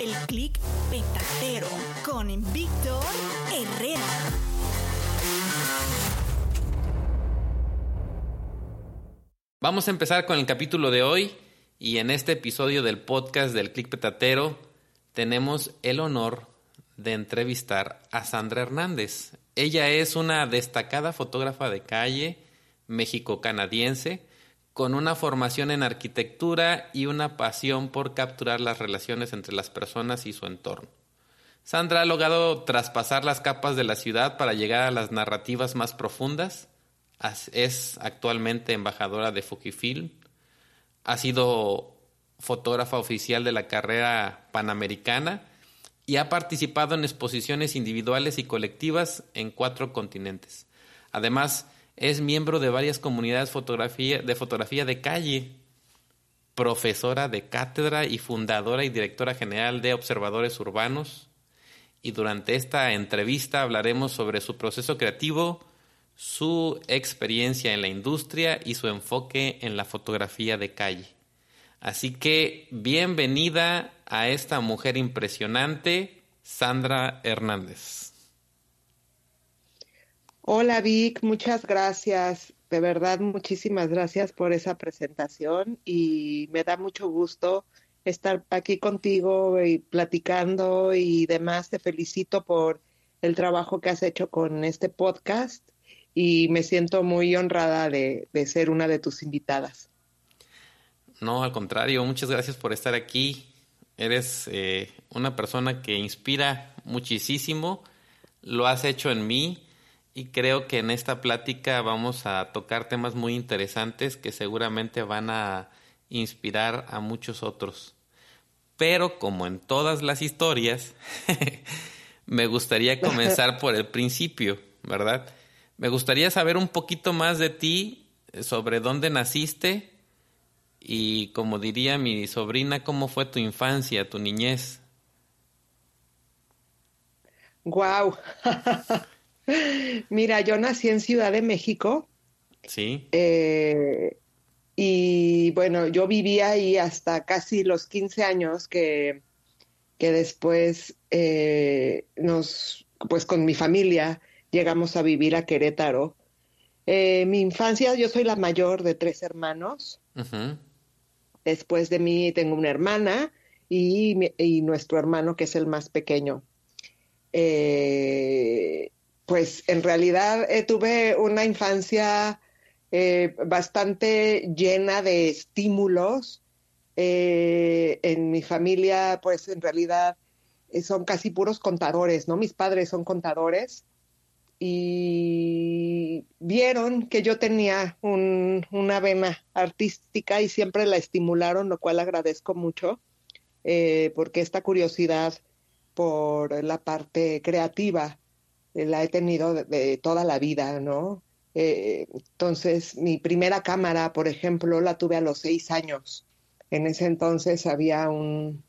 El clic petatero con Víctor Herrera. Vamos a empezar con el capítulo de hoy y en este episodio del podcast del Click Petatero tenemos el honor de entrevistar a Sandra Hernández. Ella es una destacada fotógrafa de calle mexico-canadiense con una formación en arquitectura y una pasión por capturar las relaciones entre las personas y su entorno. Sandra ha logrado traspasar las capas de la ciudad para llegar a las narrativas más profundas. Es actualmente embajadora de Fujifilm. Ha sido fotógrafa oficial de la carrera panamericana y ha participado en exposiciones individuales y colectivas en cuatro continentes. Además, es miembro de varias comunidades de fotografía de calle, profesora de cátedra y fundadora y directora general de Observadores Urbanos. Y durante esta entrevista hablaremos sobre su proceso creativo, su experiencia en la industria y su enfoque en la fotografía de calle. Así que bienvenida a esta mujer impresionante, Sandra Hernández. Hola Vic, muchas gracias. De verdad, muchísimas gracias por esa presentación y me da mucho gusto estar aquí contigo y platicando y demás. Te felicito por el trabajo que has hecho con este podcast y me siento muy honrada de, de ser una de tus invitadas. No, al contrario, muchas gracias por estar aquí. Eres eh, una persona que inspira muchísimo. Lo has hecho en mí y creo que en esta plática vamos a tocar temas muy interesantes que seguramente van a inspirar a muchos otros. Pero como en todas las historias, me gustaría comenzar por el principio, ¿verdad? Me gustaría saber un poquito más de ti, sobre dónde naciste y, como diría mi sobrina, cómo fue tu infancia, tu niñez. Wow. Mira, yo nací en Ciudad de México. Sí. Eh, y bueno, yo vivía ahí hasta casi los 15 años que, que después eh, nos, pues con mi familia llegamos a vivir a Querétaro. Eh, mi infancia, yo soy la mayor de tres hermanos. Después de mí tengo una hermana y, y, nuestro hermano que es el más pequeño. Eh, pues en realidad eh, tuve una infancia eh, bastante llena de estímulos. Eh, en mi familia, pues en realidad eh, son casi puros contadores, ¿no? Mis padres son contadores y vieron que yo tenía un, una vena artística y siempre la estimularon, lo cual agradezco mucho, porque esta curiosidad por la parte creativa. Eh, la he tenido de, toda la vida, ¿no? Eh, entonces, mi primera cámara, por ejemplo, la tuve a los seis años. En ese entonces había un,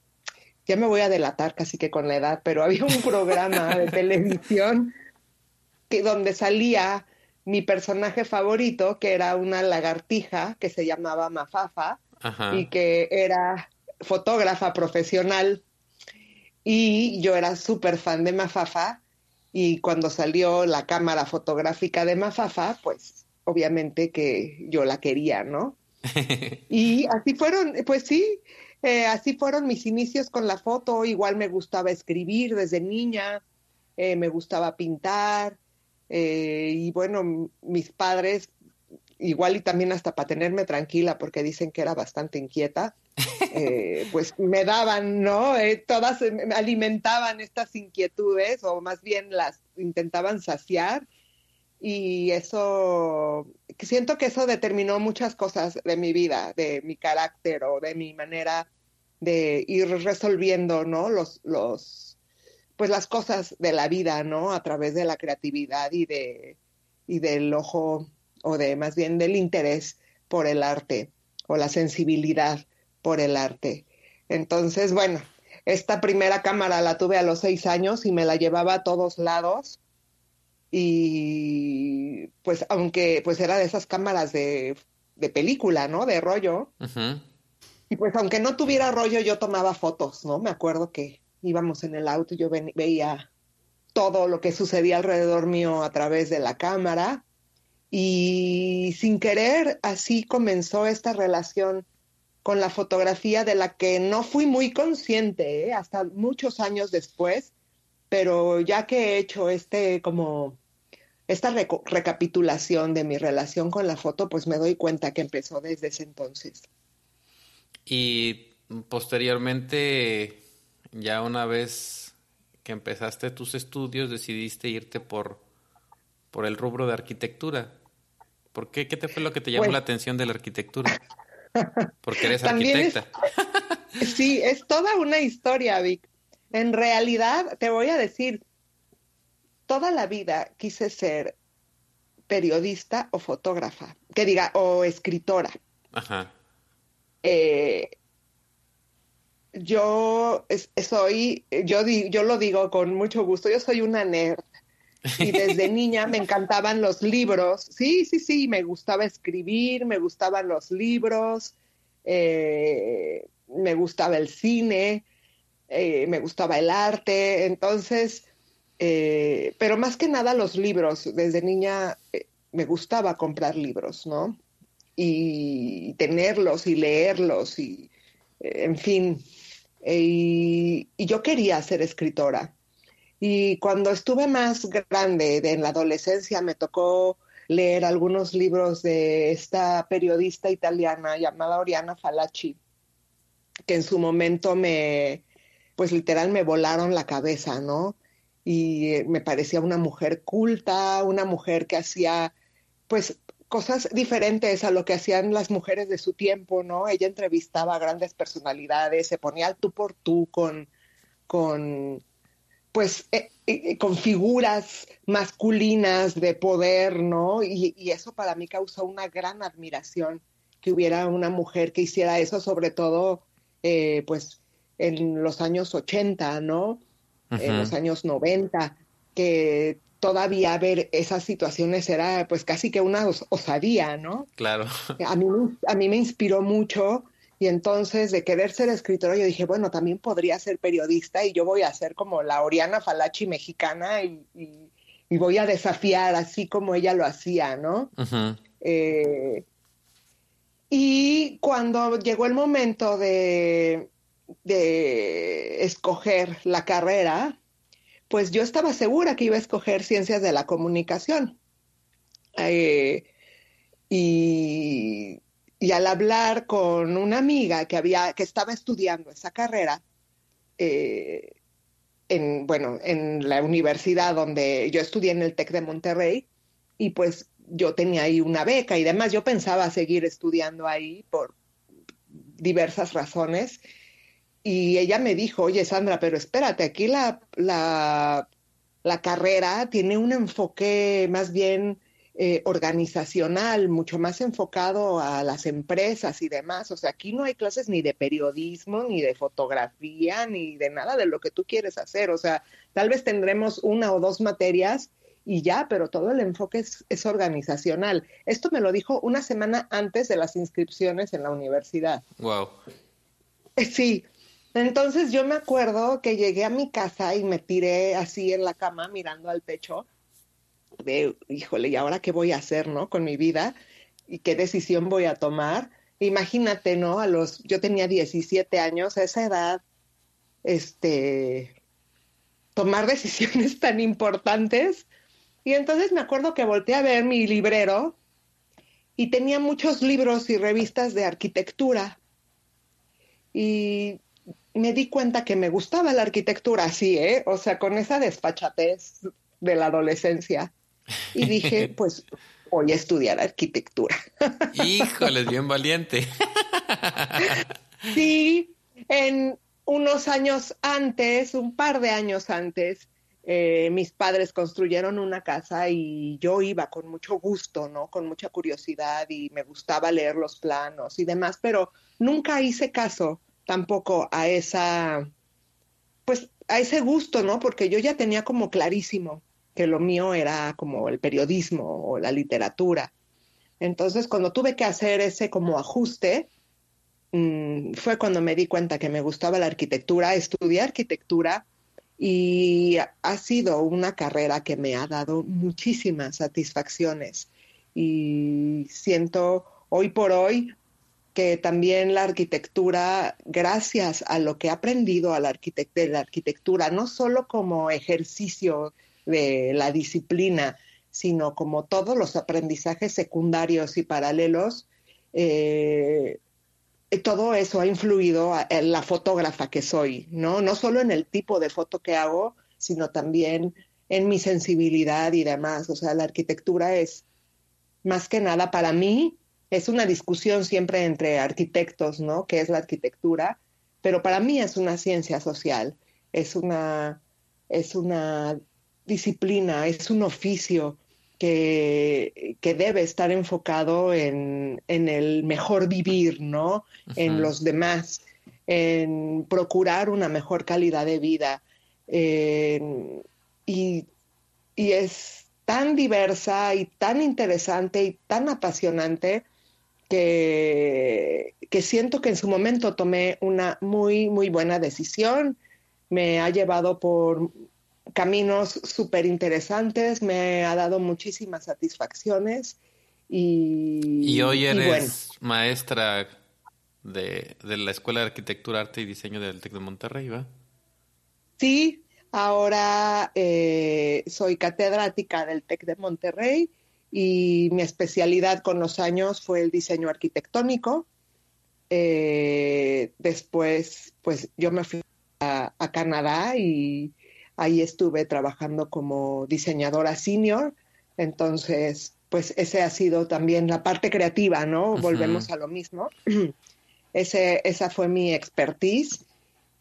ya me voy a delatar casi que con la edad, pero había un programa de televisión que, donde salía mi personaje favorito, que era una lagartija que se llamaba Mafafa y que era fotógrafa profesional. Y yo era súper fan de Mafafa y cuando salió la cámara fotográfica de Mafafa, pues obviamente que yo la quería, ¿no? y así fueron, pues sí, eh, así fueron mis inicios con la foto. Igual me gustaba escribir desde niña, eh, me gustaba pintar. Eh, y bueno, mis padres, igual y también hasta para tenerme tranquila, porque dicen que era bastante inquieta, pues me daban, ¿no? todas me alimentaban estas inquietudes, o más bien las intentaban saciar y eso, siento que eso determinó muchas cosas de mi vida, de mi carácter o de mi manera de ir resolviendo, ¿no? Los, los, pues las cosas de la vida, ¿no? A través de la creatividad y de, y del ojo, o de más bien del interés por el arte, o la sensibilidad por el arte. Entonces, bueno, esta primera cámara la tuve a los seis años y me la llevaba a todos lados y pues aunque pues era de esas cámaras de, de película, ¿no? De rollo. Y pues aunque no tuviera rollo, yo tomaba fotos, ¿no? Me acuerdo que íbamos en el auto y yo veía todo lo que sucedía alrededor mío a través de la cámara. Y sin querer, así comenzó esta relación con la fotografía de la que no fui muy consciente ¿eh? hasta muchos años después, pero ya que he hecho este como esta recapitulación de mi relación con la foto, pues me doy cuenta que empezó desde ese entonces. Y posteriormente, ya una vez que empezaste tus estudios, decidiste irte por, por el rubro de arquitectura. ¿Por qué? ¿Qué te fue lo que te llamó pues la atención de la arquitectura? Porque eres arquitecta. sí, es toda una historia, Vic. En realidad, te voy a decir, toda la vida quise ser periodista o fotógrafa, que diga, o escritora. Ajá. Eh, yo soy, yo, yo lo digo con mucho gusto, yo soy una nerd. Y desde niña me encantaban los libros. Sí, sí, sí, me gustaba escribir, me gustaban los libros, eh, me gustaba el cine, eh, me gustaba el arte. Entonces, eh, pero más que nada los libros. Desde niña me gustaba comprar libros, ¿no? Y tenerlos y leerlos y, en fin. Y, yo quería ser escritora. Y cuando estuve más grande, de, en la adolescencia, me tocó leer algunos libros de esta periodista italiana llamada Oriana Falacci, que en su momento me, pues literal me volaron la cabeza, ¿no? y eh, me parecía una mujer culta, una mujer que hacía pues cosas diferentes a lo que hacían las mujeres de su tiempo, ¿no? Ella entrevistaba a grandes personalidades, se ponía tú por tú con, con pues, eh, eh, con figuras masculinas de poder, ¿no? Y, y, eso para mí causó una gran admiración que hubiera una mujer que hiciera eso, sobre todo, pues, en los años 80, ¿no? en los años 90, que todavía ver esas situaciones era pues casi que una osadía, ¿no? Claro. A mí, a mí me inspiró mucho y entonces de querer ser escritora yo dije, bueno, también podría ser periodista y yo voy a ser como la Oriana Falachi mexicana y, voy a desafiar así como ella lo hacía, ¿no? Eh, y cuando llegó el momento de, de escoger la carrera, pues yo estaba segura que iba a escoger ciencias de la comunicación. Eh, y, al hablar con una amiga que había, que estaba estudiando esa carrera, eh, en, bueno, en la universidad donde yo estudié en el TEC de Monterrey, y pues yo tenía ahí una beca y demás, yo pensaba seguir estudiando ahí por diversas razones, y ella me dijo, oye Sandra, pero espérate, aquí la, la, la carrera tiene un enfoque más bien eh, organizacional, mucho más enfocado a las empresas y demás. O sea, aquí no hay clases ni de periodismo, ni de fotografía, ni de nada de lo que tú quieres hacer. O sea, tal vez tendremos una o dos materias y ya, pero todo el enfoque es, es organizacional. Esto me lo dijo una semana antes de las inscripciones en la universidad. Wow. Sí, entonces yo me acuerdo que llegué a mi casa y me tiré así en la cama mirando al techo de, híjole, ¿y ahora qué voy a hacer, no? Con mi vida y qué decisión voy a tomar. Imagínate, ¿no? A los, yo tenía 17 años, a esa edad, este, tomar decisiones tan importantes. Y entonces me acuerdo que volteé a ver mi librero y tenía muchos libros y revistas de arquitectura. Y me di cuenta que me gustaba la arquitectura así, ¿eh? O sea, con esa despachatez de la adolescencia. Y dije, pues voy a estudiar arquitectura. Híjole, bien valiente. Sí, en unos años antes, un par de años antes, eh, mis padres construyeron una casa y yo iba con mucho gusto, ¿no? Con mucha curiosidad y me gustaba leer los planos y demás, pero nunca hice caso tampoco a esa, pues a ese gusto, ¿no? Porque yo ya tenía como clarísimo que lo mío era como el periodismo o la literatura. Entonces, cuando tuve que hacer ese como ajuste, mmm, fue cuando me di cuenta que me gustaba la arquitectura, estudié arquitectura y ha sido una carrera que me ha dado muchísimas satisfacciones y siento hoy por hoy que también la arquitectura, gracias a lo que he aprendido a de la arquitectura, no solo como ejercicio de la disciplina, sino como todos los aprendizajes secundarios y paralelos, eh, todo eso ha influido en la fotógrafa que soy, ¿no? No solo en el tipo de foto que hago, sino también en mi sensibilidad y demás. O sea, la arquitectura es más que nada para mí es una discusión siempre entre arquitectos, ¿no? ¿Qué es la arquitectura? Pero para mí es una ciencia social, es una, es una disciplina, es un oficio que, que debe estar enfocado en, en, el mejor vivir, ¿no? En los demás, en procurar una mejor calidad de vida. y, y es tan diversa y tan interesante y tan apasionante que, que siento que en su momento tomé una muy, muy buena decisión. Me ha llevado por caminos súper interesantes, me ha dado muchísimas satisfacciones y... Y hoy eres maestra de, de, la Escuela de Arquitectura, Arte y Diseño del TEC de Monterrey, ¿va? Sí, ahora eh, soy catedrática del TEC de Monterrey y mi especialidad con los años fue el diseño arquitectónico. Eh, después, pues yo me fui a, a, Canadá y ahí estuve trabajando como diseñadora senior. Entonces, pues ese ha sido también la parte creativa, ¿no? Uh -huh. Volvemos a lo mismo. Ese, esa fue mi expertise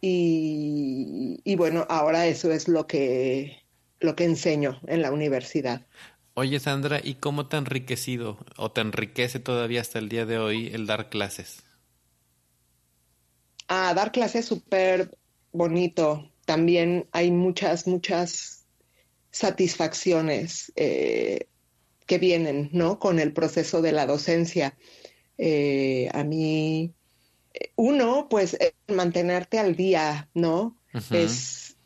y, y bueno, ahora eso es lo que, lo que enseño en la universidad. Oye, Sandra, ¿y cómo te ha enriquecido o te enriquece todavía hasta el día de hoy el dar clases? Ah, dar clases súper bonito. También hay muchas, muchas satisfacciones eh, que vienen, ¿no? Con el proceso de la docencia. Eh, a mí, uno, pues, es mantenerte al día, ¿no? Uh -huh. Es,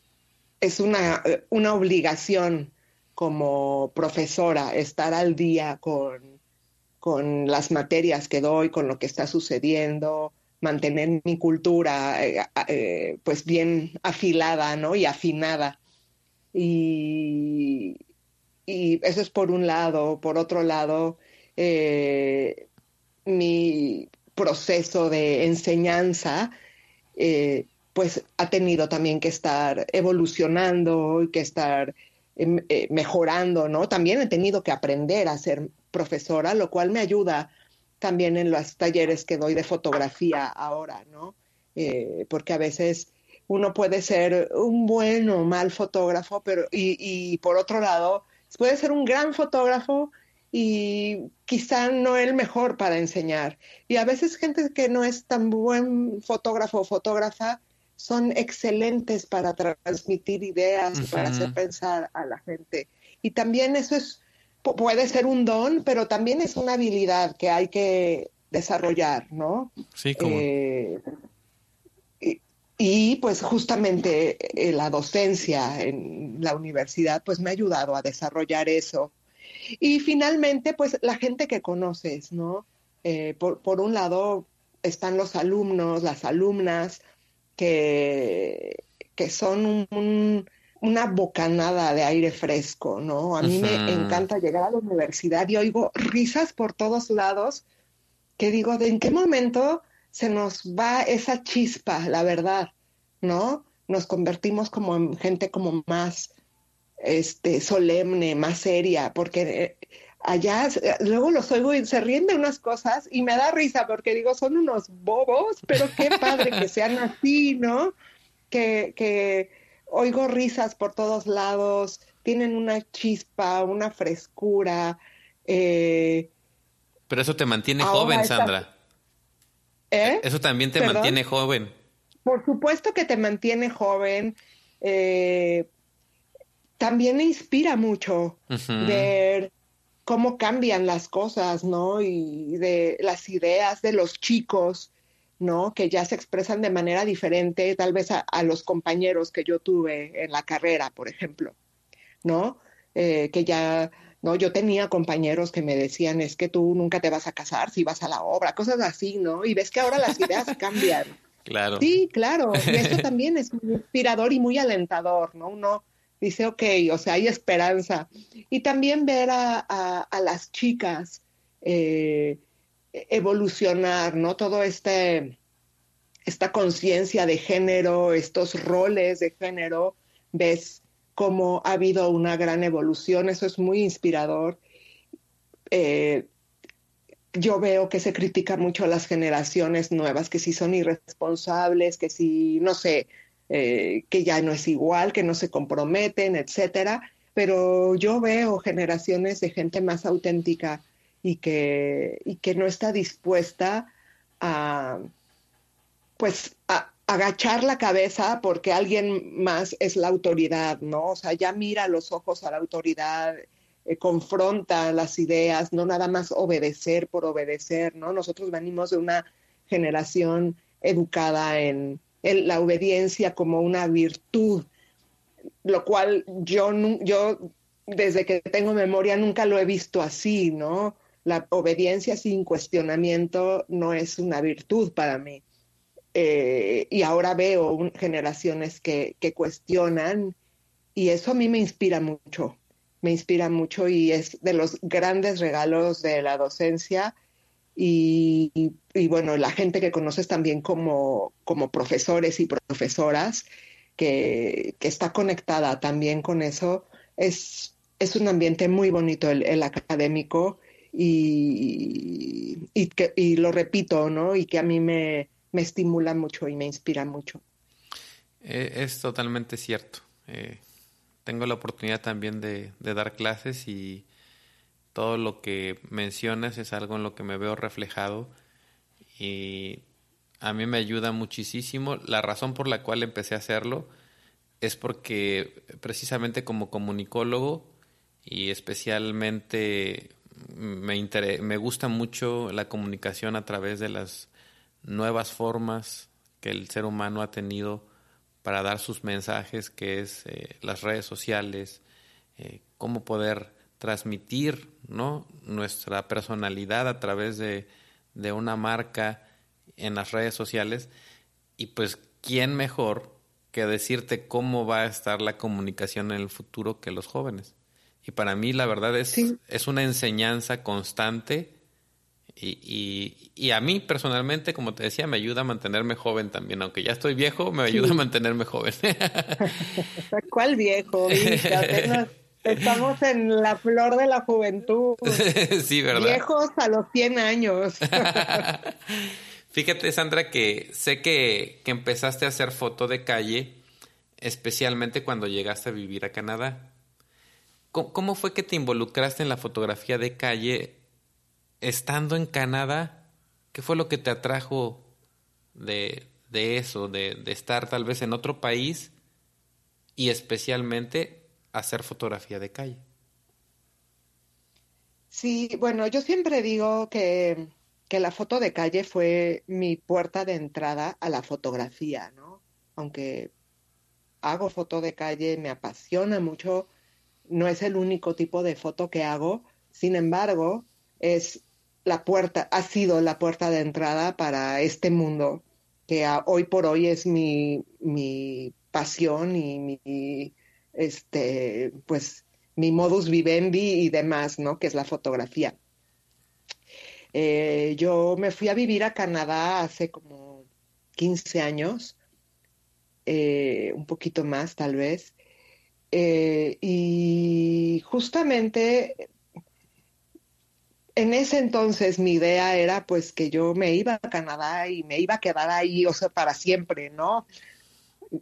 es una, una obligación como profesora, estar al día con, con, las materias que doy, con lo que está sucediendo, mantener mi cultura eh, eh, pues bien afilada ¿no? y afinada. Y, y, eso es por un lado. Por otro lado, eh, mi proceso de enseñanza pues ha tenido también que estar evolucionando y que estar eh, mejorando, ¿no? También he tenido que aprender a ser profesora, lo cual me ayuda también en los talleres que doy de fotografía ahora, ¿no? eh, porque a veces uno puede ser un buen o mal fotógrafo, pero y, y por otro lado, puede ser un gran fotógrafo y quizá no el mejor para enseñar. Y a veces gente que no es tan buen fotógrafo o fotógrafa son excelentes para transmitir ideas, para hacer pensar a la gente. Y también eso es puede ser un don, pero también es una habilidad que hay que desarrollar, ¿no? Sí, como... Eh, y, pues justamente eh, la docencia en la universidad pues me ha ayudado a desarrollar eso. Y finalmente pues la gente que conoces, ¿no? Eh, por, por, un lado están los alumnos, las alumnas que, que son un una bocanada de aire fresco, ¿no? A mí me encanta llegar a la universidad y oigo risas por todos lados que digo, ¿de en qué momento se nos va esa chispa, la verdad, ¿no? Nos convertimos como en gente como más este solemne, más seria, porque eh, allá luego los oigo y se ríen de unas cosas y me da risa porque digo, son unos bobos, pero qué padre que sean así, ¿no? Que, que oigo risas por todos lados, tienen una chispa, una frescura. Eh, Pero eso te mantiene joven, Sandra. ¿Eh? Eso también te mantiene joven. Por supuesto que te mantiene joven. Eh, también me inspira mucho ver cómo cambian las cosas, ¿no? Y de las ideas de los chicos. ¿No? Que ya se expresan de manera diferente, tal vez a, los compañeros que yo tuve en la carrera, por ejemplo, ¿no? Eh, que ya, ¿no? Yo tenía compañeros que me decían, es que tú nunca te vas a casar si vas a la obra, cosas así, ¿no? Y ves que ahora las ideas cambian. Claro. Sí, claro. Y eso también es muy inspirador y muy alentador, ¿no? Uno dice, ok, o sea, hay esperanza. Y también ver a, a las chicas eh, evolucionar, ¿no? Todo este, esta conciencia de género, estos roles de género, ves cómo ha habido una gran evolución, eso es muy inspirador. Eh, yo veo que se critica mucho a las generaciones nuevas, que si son irresponsables, que si, no sé, eh, que ya no es igual, que no se comprometen, etcétera. Pero yo veo generaciones de gente más auténtica, y que, y que no está dispuesta a, pues, a agachar la cabeza porque alguien más es la autoridad, ¿no? O sea, ya mira los ojos a la autoridad, eh, confronta las ideas, no nada más obedecer por obedecer, ¿no? Nosotros venimos de una generación educada en, en la obediencia como una virtud, lo cual yo, yo desde que tengo memoria nunca lo he visto así, ¿no? La obediencia sin cuestionamiento no es una virtud para mí. Eh, y ahora veo generaciones que, cuestionan y eso a mí me inspira mucho, me inspira mucho y es de los grandes regalos de la docencia y, bueno, la gente que conoces también como, como profesores y profesoras que, está conectada también con eso, es, es un ambiente muy bonito el académico y, y, que, y lo repito, ¿no? Y que a mí me, me estimula mucho y me inspira mucho. Eh, es totalmente cierto. Eh, tengo la oportunidad también de, de, dar clases y todo lo que mencionas es algo en lo que me veo reflejado y a mí me ayuda muchísimo. La razón por la cual empecé a hacerlo es porque precisamente como comunicólogo y especialmente me, me gusta mucho la comunicación a través de las nuevas formas que el ser humano ha tenido para dar sus mensajes, que es eh, las redes sociales, eh, cómo poder transmitir ¿no? nuestra personalidad a través de, de una marca en las redes sociales. Y pues, ¿quién mejor que decirte cómo va a estar la comunicación en el futuro que los jóvenes? Y para mí la verdad es, es una enseñanza constante y, y, a mí personalmente, como te decía, me ayuda a mantenerme joven también. Aunque ya estoy viejo, me ayuda a mantenerme joven. ¿Cuál viejo? Estamos en la flor de la juventud. sí, ¿verdad? Viejos a los 100 años. Fíjate, Sandra, que sé que, que empezaste a hacer foto de calle, especialmente cuando llegaste a vivir a Canadá. ¿Cómo, fue que te involucraste en la fotografía de calle estando en Canadá? ¿Qué fue lo que te atrajo de, eso, de, de, estar tal vez en otro país y especialmente hacer fotografía de calle? Sí, bueno, yo siempre digo que, que la foto de calle fue mi puerta de entrada a la fotografía, ¿no? Aunque hago foto de calle, me apasiona mucho no es el único tipo de foto que hago, sin embargo, es la puerta, ha sido la puerta de entrada para este mundo que hoy por hoy es mi, mi pasión y mi, este, pues, mi modus vivendi y demás, ¿no? Que es la fotografía. Eh, yo me fui a vivir a Canadá hace como 15 años, eh, un poquito más tal vez, eh, y justamente en ese entonces mi idea era pues que yo me iba a Canadá y me iba a quedar ahí, o sea, para siempre, ¿no?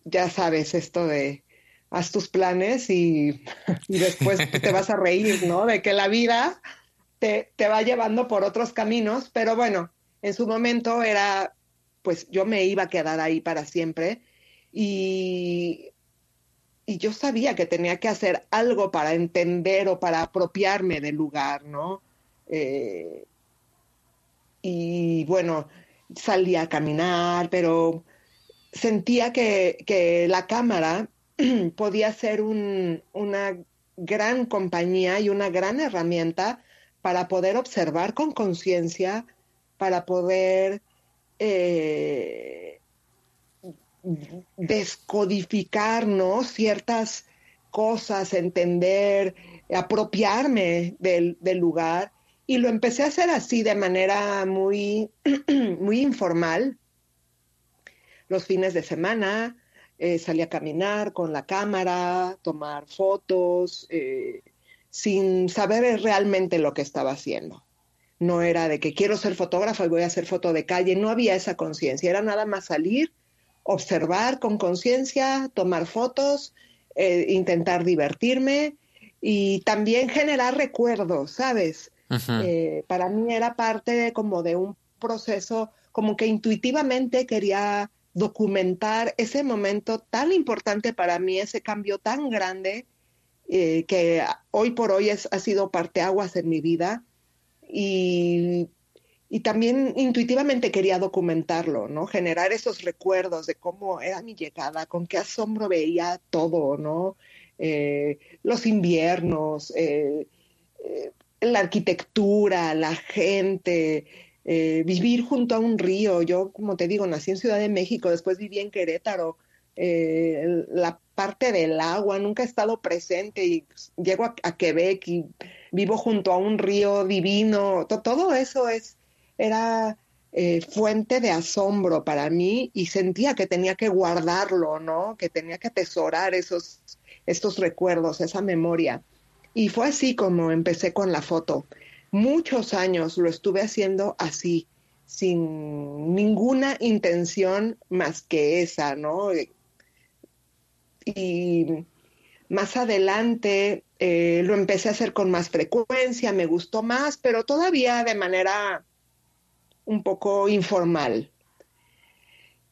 Ya sabes, esto de haz tus planes y, después te vas a reír, ¿no? De que la vida te, te va llevando por otros caminos, pero bueno, en su momento era, pues yo me iba a quedar ahí para siempre y y yo sabía que tenía que hacer algo para entender o para apropiarme del lugar, ¿no? Eh, y bueno, salía a caminar, pero sentía que, la cámara podía ser una gran compañía y una gran herramienta para poder observar con conciencia, para poder eh, descodificar, ¿no? Ciertas cosas, entender, apropiarme del, lugar. Y lo empecé a hacer así de manera muy, muy informal. Los fines de semana eh, salí a caminar con la cámara, tomar fotos, eh, sin saber realmente lo que estaba haciendo. No era de que quiero ser fotógrafa y voy a hacer foto de calle, no había esa conciencia, era nada más salir, observar con conciencia, tomar fotos, eh, intentar divertirme y también generar recuerdos, ¿sabes? Eh, para mí era parte como de un proceso, como que intuitivamente quería documentar ese momento tan importante para mí, ese cambio tan grande eh, que hoy por hoy es, ha sido parteaguas en mi vida y y también intuitivamente quería documentarlo, ¿no? Generar esos recuerdos de cómo era mi llegada, con qué asombro veía todo, ¿no? Eh, los inviernos, eh, eh, la arquitectura, la gente, vivir junto a un río. Yo, como te digo, nací en Ciudad de México, después viví en Querétaro. la parte del agua, nunca he estado presente y llego a, Quebec y vivo junto a un río divino. todo eso es era eh, fuente de asombro para mí y sentía que tenía que guardarlo, ¿no? Que tenía que atesorar esos, estos recuerdos, esa memoria. Y fue así como empecé con la foto. Muchos años lo estuve haciendo así, sin ninguna intención más que esa, ¿no? Y más adelante eh, lo empecé a hacer con más frecuencia, me gustó más, pero todavía de manera un poco informal.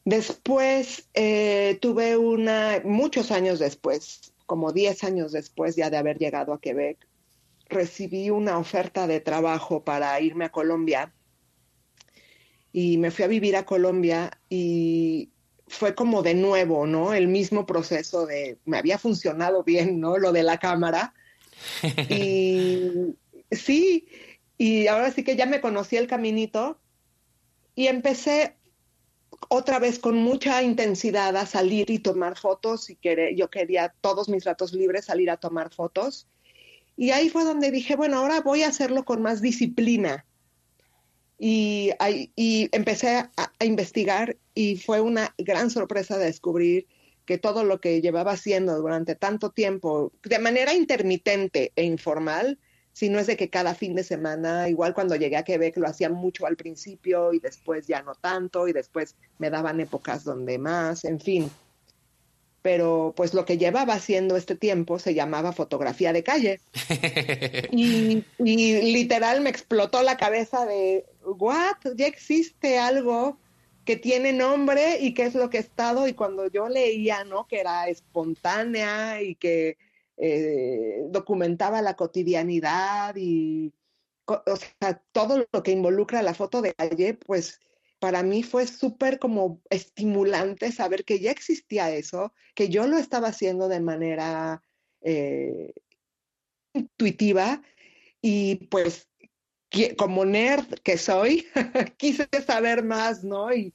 Después eh, tuve una, muchos años después, como 10 años después ya de haber llegado a Quebec, recibí una oferta de trabajo para irme a Colombia y me fui a vivir a Colombia y fue como de nuevo, ¿no? El mismo proceso de, me había funcionado bien, ¿no? Lo de la cámara. Y sí, y ahora sí que ya me conocí el caminito y empecé otra vez con mucha intensidad a salir y tomar fotos y yo quería todos mis ratos libres salir a tomar fotos. Y ahí fue donde dije, bueno, ahora voy a hacerlo con más disciplina. Y, y empecé a, a, investigar y fue una gran sorpresa descubrir que todo lo que llevaba haciendo durante tanto tiempo, de manera intermitente e informal, si no es de que cada fin de semana, igual cuando llegué a Quebec lo hacía mucho al principio y después ya no tanto y después me daban épocas donde más, en fin. Pero pues lo que llevaba haciendo este tiempo se llamaba fotografía de calle. y, y literal me explotó la cabeza de, ¿what? Ya existe algo que tiene nombre y qué es lo que he estado. Y cuando yo leía, ¿no? Que era espontánea y que eh, documentaba la cotidianidad y, todo lo que involucra la foto de calle, pues para mí fue súper como estimulante saber que ya existía eso, que yo lo estaba haciendo de manera eh, intuitiva y pues como nerd que soy, quise saber más, ¿no? Y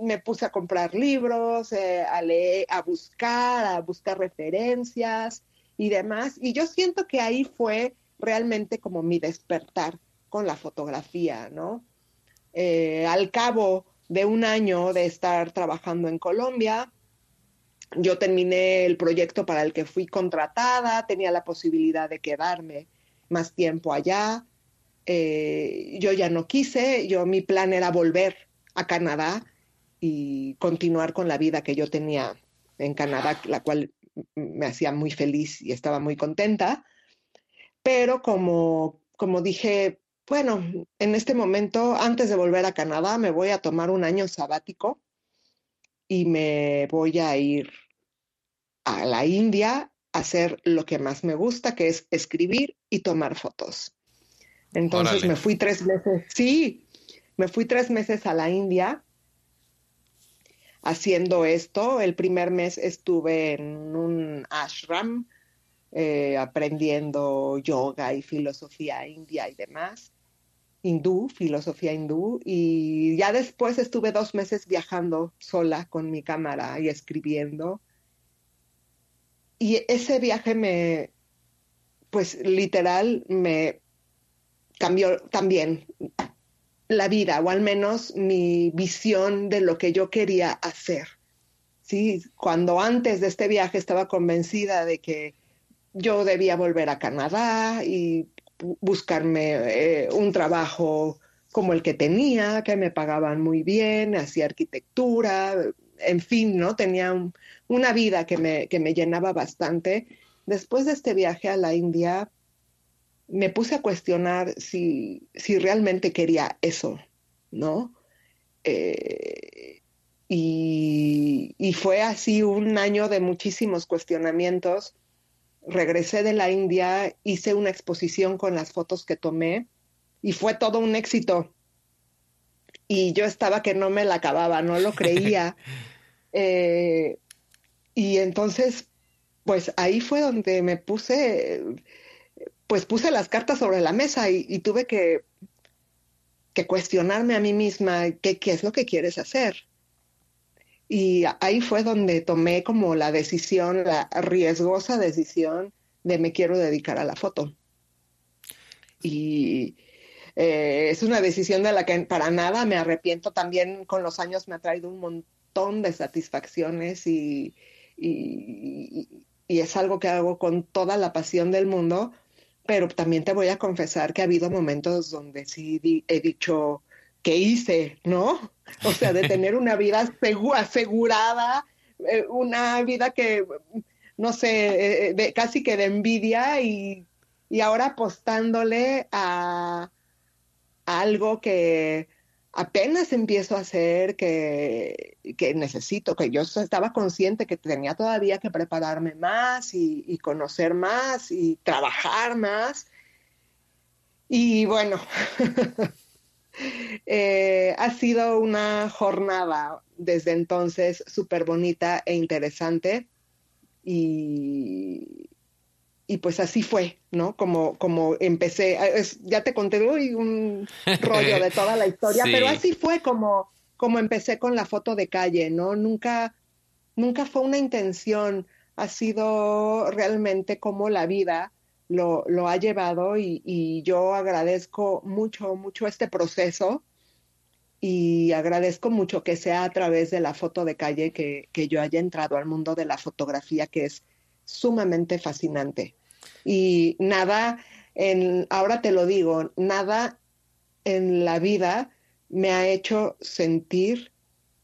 me puse a comprar libros, eh, a leer, a buscar, a buscar referencias y demás. Y yo siento que ahí fue realmente como mi despertar con la fotografía, ¿no? Eh, al cabo de un año de estar trabajando en Colombia, yo terminé el proyecto para el que fui contratada, tenía la posibilidad de quedarme más tiempo allá. Eh, yo ya no quise, yo mi plan era volver a Canadá y continuar con la vida que yo tenía en Canadá, la cual me hacía muy feliz y estaba muy contenta. Pero como, como dije, bueno, en este momento, antes de volver a Canadá, me voy a tomar un año sabático y me voy a ir a la India a hacer lo que más me gusta, que es escribir y tomar fotos. Entonces me fui tres meses, sí, me fui tres meses a la India haciendo esto. El primer mes estuve en un ashram eh, aprendiendo yoga y filosofía india y demás, hindú, filosofía hindú, y ya después estuve dos meses viajando sola con mi cámara y escribiendo. Y ese viaje me, pues literal, me cambió también la vida, o al menos mi visión de lo que yo quería hacer. ¿sí? Cuando antes de este viaje estaba convencida de que yo debía volver a Canadá y buscarme eh, un trabajo como el que tenía, que me pagaban muy bien, hacía arquitectura, en fin, ¿no? Tenía una vida que me, que me llenaba bastante. Después de este viaje a la India, me puse a cuestionar si, si realmente quería eso, ¿no? Eh, y, y, fue así un año de muchísimos cuestionamientos. Regresé de la India, hice una exposición con las fotos que tomé y fue todo un éxito. Y yo estaba que no me la acababa, no lo creía. eh, y entonces, pues ahí fue donde me puse pues puse las cartas sobre la mesa y, tuve que, que, cuestionarme a mí misma qué, qué es lo que quieres hacer. Y ahí fue donde tomé como la decisión, la riesgosa decisión de me quiero dedicar a la foto. Y eh, es una decisión de la que para nada me arrepiento. También con los años me ha traído un montón de satisfacciones y, y, y es algo que hago con toda la pasión del mundo pero también te voy a confesar que ha habido momentos donde sí he dicho, ¿qué hice? ¿No? O sea, de tener una vida asegurada, eh, una vida que, no sé, eh, de, casi que de envidia y, y ahora apostándole a algo que, apenas empiezo a hacer que, que, necesito, que yo estaba consciente que tenía todavía que prepararme más y, conocer más y trabajar más. Y bueno, eh, ha sido una jornada desde entonces súper bonita e interesante. Y, y pues así fue, ¿no? Como, como empecé, eh, ya te conté hoy un rollo de toda la historia, pero así fue como, como empecé con la foto de calle, ¿no? Nunca, nunca fue una intención, ha sido realmente como la vida lo, lo ha llevado y, y, yo agradezco mucho, mucho este proceso y agradezco mucho que sea a través de la foto de calle que, que yo haya entrado al mundo de la fotografía, que es sumamente fascinante. Y nada, en, ahora te lo digo, nada en la vida me ha hecho sentir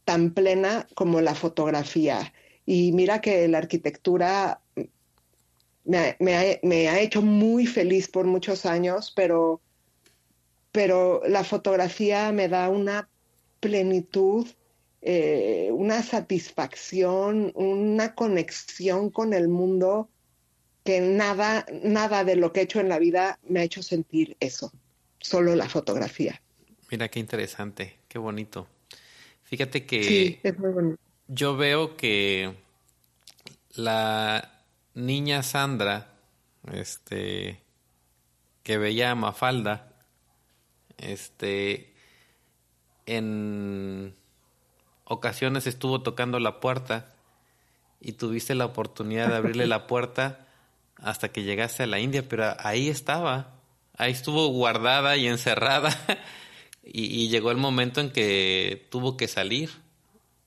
tan plena como la fotografía. Y mira que la arquitectura me ha, hecho muy feliz por muchos años, pero, pero la fotografía me da una plenitud, eh, una satisfacción, una conexión con el mundo que nada, nada de lo que he hecho en la vida me ha hecho sentir eso, solo la fotografía. Mira qué interesante, qué bonito. Fíjate que yo veo que la niña Sandra, este, que veía a Mafalda, este, en ocasiones estuvo tocando la puerta y tuviste la oportunidad de abrirle la puerta hasta que llegaste a la India, pero ahí estaba, ahí estuvo guardada y encerrada y, llegó el momento en que tuvo que salir,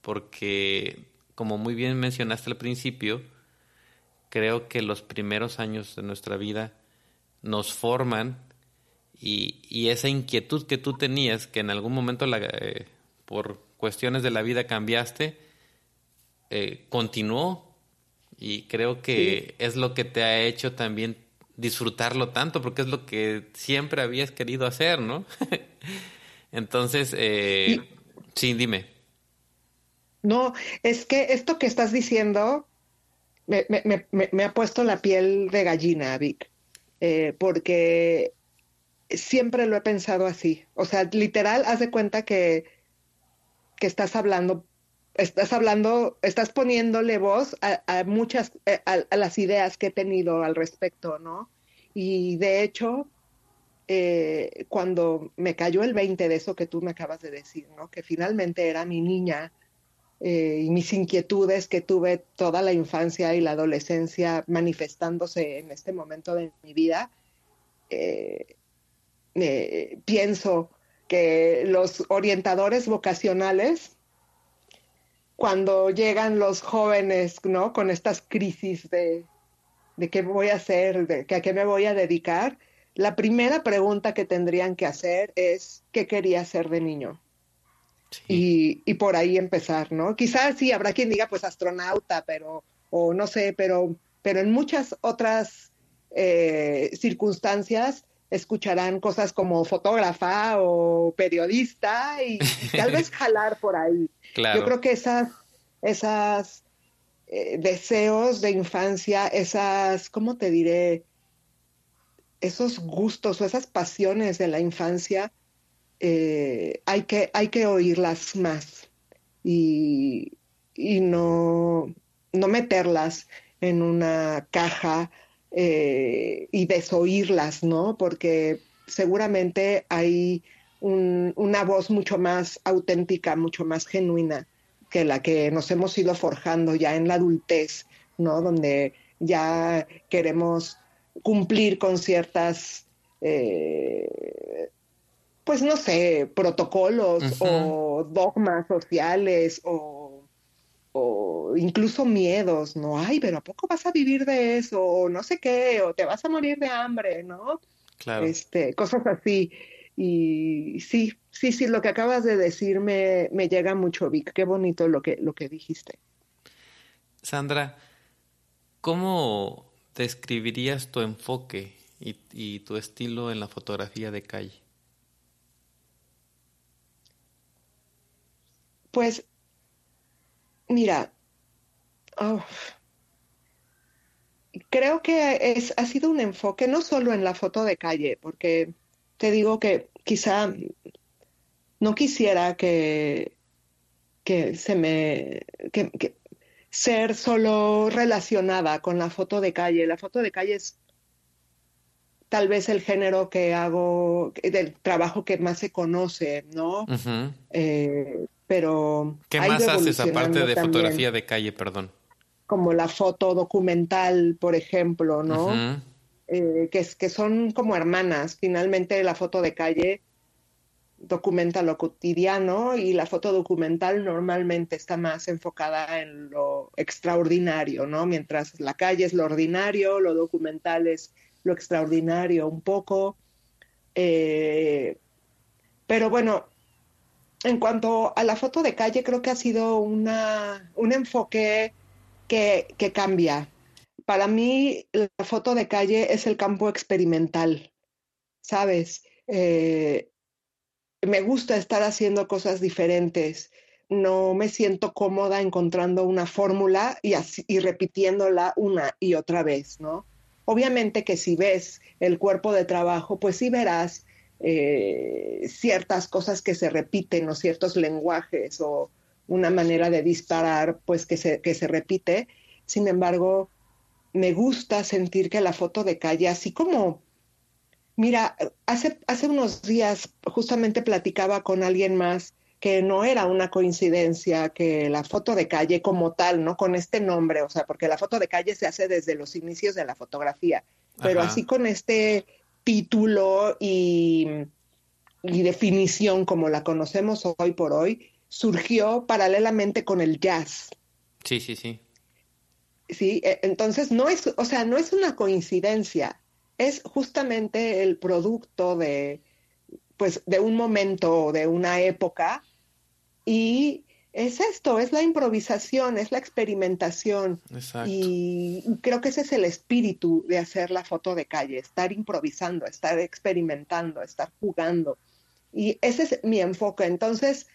porque como muy bien mencionaste al principio, creo que los primeros años de nuestra vida nos forman y, esa inquietud que tú tenías, que en algún momento eh, por cuestiones de la vida cambiaste, eh, continuó y creo que es lo que te ha hecho también disfrutarlo tanto, porque es lo que siempre habías querido hacer, ¿no? Entonces, eh, sí, dime. No, es que esto que estás diciendo me, me, me, ha puesto la piel de gallina, Vic, eh, porque siempre lo he pensado así. O sea, literal, haz de cuenta que, que estás hablando estás hablando, estás poniéndole voz a, muchas, eh, a, las ideas que he tenido al respecto, ¿no? Y de hecho, eh, cuando me cayó el 20 de eso que tú me acabas de decir, ¿no? Que finalmente era mi niña eh, y mis inquietudes que tuve toda la infancia y la adolescencia manifestándose en este momento de mi vida, pienso que los orientadores vocacionales cuando llegan los jóvenes, ¿no? Con estas crisis de, de qué voy a hacer, de, a qué me voy a dedicar, la primera pregunta que tendrían que hacer es ¿qué quería ser de niño? Y, y, por ahí empezar, ¿no? Quizás sí habrá quien diga pues astronauta, pero, o no sé, pero, pero en muchas otras eh, circunstancias escucharán cosas como fotógrafa o periodista y, tal vez jalar por ahí. Yo creo que esas, esas eh, deseos de infancia, esas, ¿cómo te diré? Esos gustos o esas pasiones de la infancia, eh, hay, que, hay que oírlas más y, y no, no meterlas en una caja eh, y desoírlas, ¿no? Porque seguramente hay una voz mucho más auténtica, mucho más genuina que la que nos hemos ido forjando ya en la adultez, ¿no? Donde ya queremos cumplir con ciertas, eh, pues no sé, protocolos o dogmas sociales o o incluso miedos, ¿no? Ay, pero ¿a poco vas a vivir de eso? O no sé qué, o te vas a morir de hambre, ¿no? Claro. Este, cosas así. Y sí, sí, sí, lo que acabas de decir me, me llega mucho, Vic. Qué bonito lo que, lo que dijiste. Sandra, ¿cómo describirías tu enfoque y, y tu estilo en la fotografía de calle? Pues Mira, oh, creo que es, ha sido un enfoque no solo en la foto de calle, porque te digo que quizá no quisiera que, que se me que, ser solo relacionada con la foto de calle. La foto de calle es tal vez el género que hago, del trabajo que más se conoce, ¿no? pero... ¿Qué más haces aparte de fotografía de calle, perdón? Como la foto documental, por ejemplo, ¿no? Eh, que, que son como hermanas. Finalmente la foto de calle documenta lo cotidiano y la foto documental normalmente está más enfocada en lo extraordinario, ¿no? Mientras la calle es lo ordinario, lo documental es lo extraordinario un poco. Eh, pero bueno, en cuanto a la foto de calle, creo que ha sido una, un enfoque que, que cambia. Para mí, la foto de calle es el campo experimental, ¿sabes? Eh, me gusta estar haciendo cosas diferentes. No me siento cómoda encontrando una fórmula y, repitiéndola una y otra vez, ¿no? Obviamente que si ves el cuerpo de trabajo, pues sí verás eh, ciertas cosas que se repiten o ciertos lenguajes o una manera de disparar, pues que se repite. Sin embargo, me gusta sentir que la foto de calle, así como, mira, hace, hace unos días justamente platicaba con alguien más que no era una coincidencia que la foto de calle como tal, ¿no? Con este nombre, o sea, porque la foto de calle se hace desde los inicios de la fotografía, pero Ajá. así con este título y, y definición como la conocemos hoy por hoy, surgió paralelamente con el jazz. Sí, sí, sí. Sí, e- entonces no es, o sea, no es una coincidencia, es justamente el producto de, pues, de un momento, de una época, y es esto, es la improvisación, es la experimentación, Exacto. y creo que ese es el espíritu de hacer la foto de calle, estar improvisando, estar experimentando, estar jugando, y ese es mi enfoque. Entonces,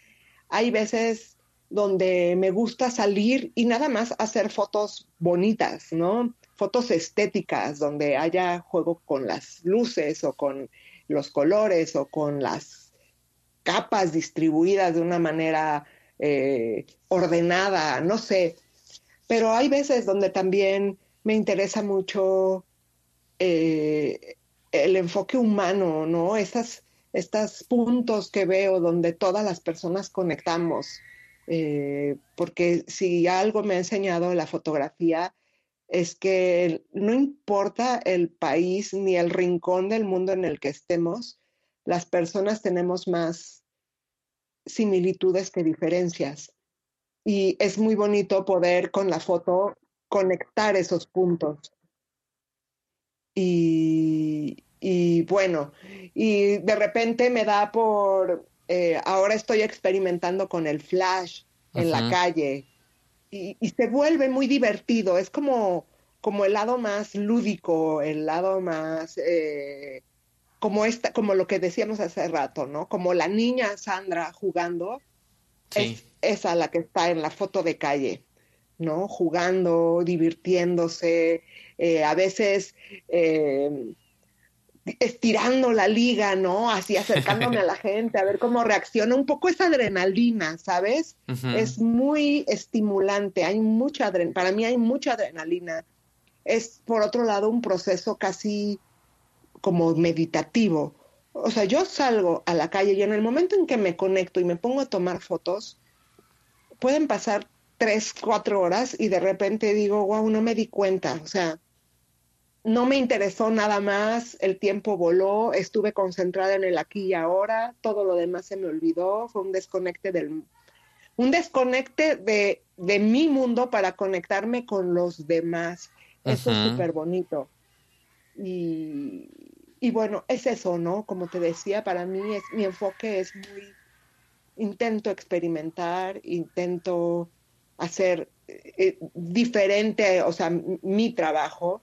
hay veces donde me gusta salir y nada más hacer fotos bonitas, ¿no? Fotos estéticas, donde haya juego con las luces o con los colores o con las capas distribuidas de una manera eh, ordenada, no sé. Pero hay veces donde también me interesa mucho eh, el enfoque humano, ¿no? Estas, estos puntos que veo donde todas las personas conectamos. Eh, porque si algo me ha enseñado la fotografía es que no importa el país ni el rincón del mundo en el que estemos, las personas tenemos más similitudes que diferencias. Y es muy bonito poder con la foto conectar esos puntos. Y, y bueno, y de repente me da por, eh, ahora estoy experimentando con el flash en la calle y, y se vuelve muy divertido, es como, como el lado más lúdico, el lado más, eh, como, esta, como lo que decíamos hace rato, ¿no? Como la niña Sandra jugando, Sí. es esa la que está en la foto de calle, ¿no? Jugando, divirtiéndose, eh, a veces eh, estirando la liga, ¿no? Así acercándome a la gente, a ver cómo reacciona, un poco esa adrenalina, ¿sabes? Es muy estimulante, hay mucha adrenalina, para mí hay mucha adrenalina. Es, por otro lado, un proceso casi como meditativo. O sea, yo salgo a la calle y en el momento en que me conecto y me pongo a tomar fotos, pueden pasar tres, cuatro horas y de repente digo, wow, no me di cuenta. O sea, no me interesó nada más, el tiempo voló, estuve concentrada en el aquí y ahora, todo lo demás se me olvidó, fue un desconecte del un desconecte de, de mi mundo para conectarme con los demás. Eso es súper bonito. Y, y bueno, es eso, ¿no? Como te decía, para mí es, mi enfoque es muy, intento experimentar, intento hacer eh, diferente, o sea, mi trabajo,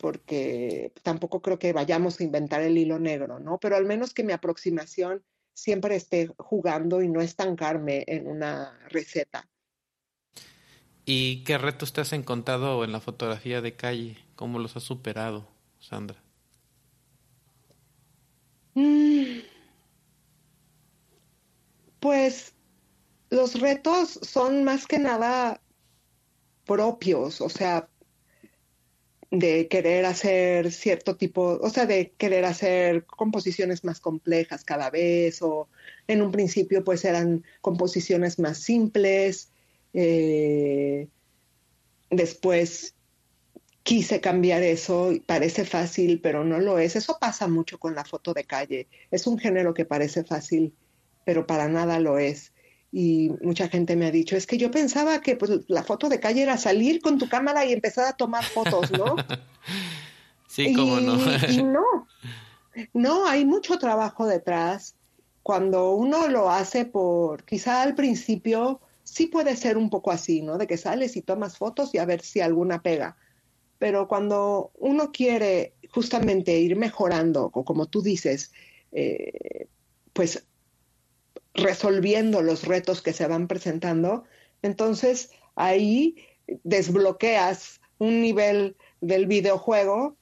porque tampoco creo que vayamos a inventar el hilo negro, ¿no? Pero al menos que mi aproximación siempre esté jugando y no estancarme en una receta. ¿Y qué retos te has encontrado en la fotografía de calle? ¿Cómo los has superado, Sandra? Mm, Pues los retos son más que nada propios, o sea, de querer hacer cierto tipo, o sea, de querer hacer composiciones más complejas cada vez, o en un principio pues eran composiciones más simples, eh, después quise cambiar eso, parece fácil, pero no lo es. Eso pasa mucho con la foto de calle. Es un género que parece fácil, pero para nada lo es. Y mucha gente me ha dicho, es que yo pensaba que pues, la foto de calle era salir con tu cámara y empezar a tomar fotos, ¿no? Sí, cómo no. y no, no, hay mucho trabajo detrás. Cuando uno lo hace por, quizá al principio, sí puede ser un poco así, ¿no? De que sales y tomas fotos y a ver si alguna pega. Pero cuando uno quiere justamente ir mejorando, o como tú dices, eh, pues resolviendo los retos que se van presentando, entonces ahí desbloqueas un nivel del videojuego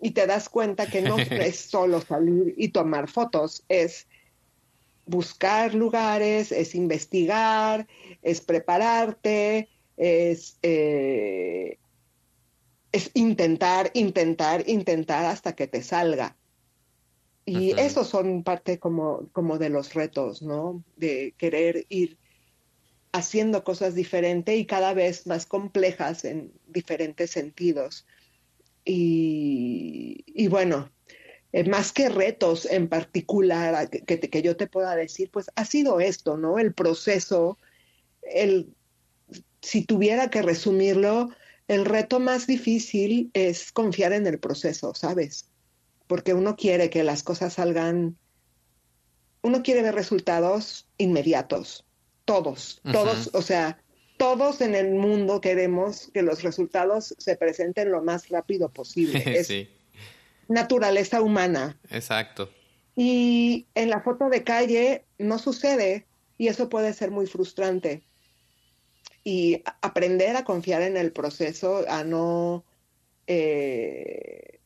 y te das cuenta que no es solo salir y tomar fotos, es buscar lugares, es investigar, es prepararte, es, eh, es intentar, intentar, intentar hasta que te salga. Y esos son parte como, como de los retos, ¿no? De querer ir haciendo cosas diferentes y cada vez más complejas en diferentes sentidos. Y, bueno, eh, más que retos en particular que, que, yo te pueda decir, pues ha sido esto, ¿no? El proceso, el, si tuviera que resumirlo, el reto más difícil es confiar en el proceso, ¿sabes? Porque uno quiere que las cosas salgan, uno quiere ver resultados inmediatos, todos, todos, o sea, todos en el mundo queremos que los resultados se presenten lo más rápido posible. Es naturaleza humana. Exacto. Y en la foto de calle no sucede y eso puede ser muy frustrante. Y aprender a confiar en el proceso, a no, eh,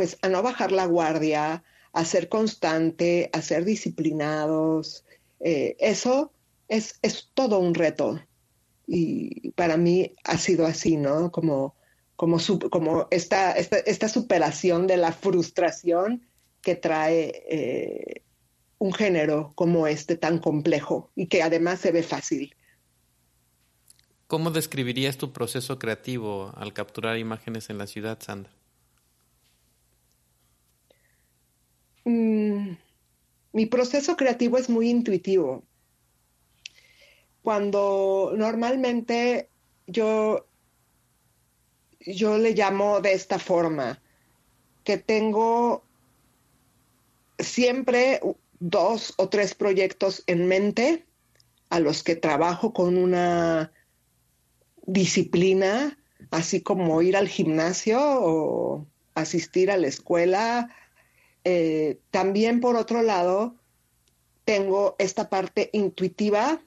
pues a no bajar la guardia, a ser constante, a ser disciplinados, eh, eso es, es todo un reto y para mí ha sido así, ¿no? Como, como, como esta, esta, superación de la frustración que trae eh, un género como este tan complejo y que además se ve fácil. ¿Cómo describirías tu proceso creativo al capturar imágenes en la ciudad, Sandra? Mm, mi proceso creativo es muy intuitivo cuando normalmente yo, yo le llamo de esta forma, que tengo siempre dos o tres proyectos en mente a los que trabajo con una disciplina, así como ir al gimnasio o asistir a la escuela. Eh, también, por otro lado, tengo esta parte intuitiva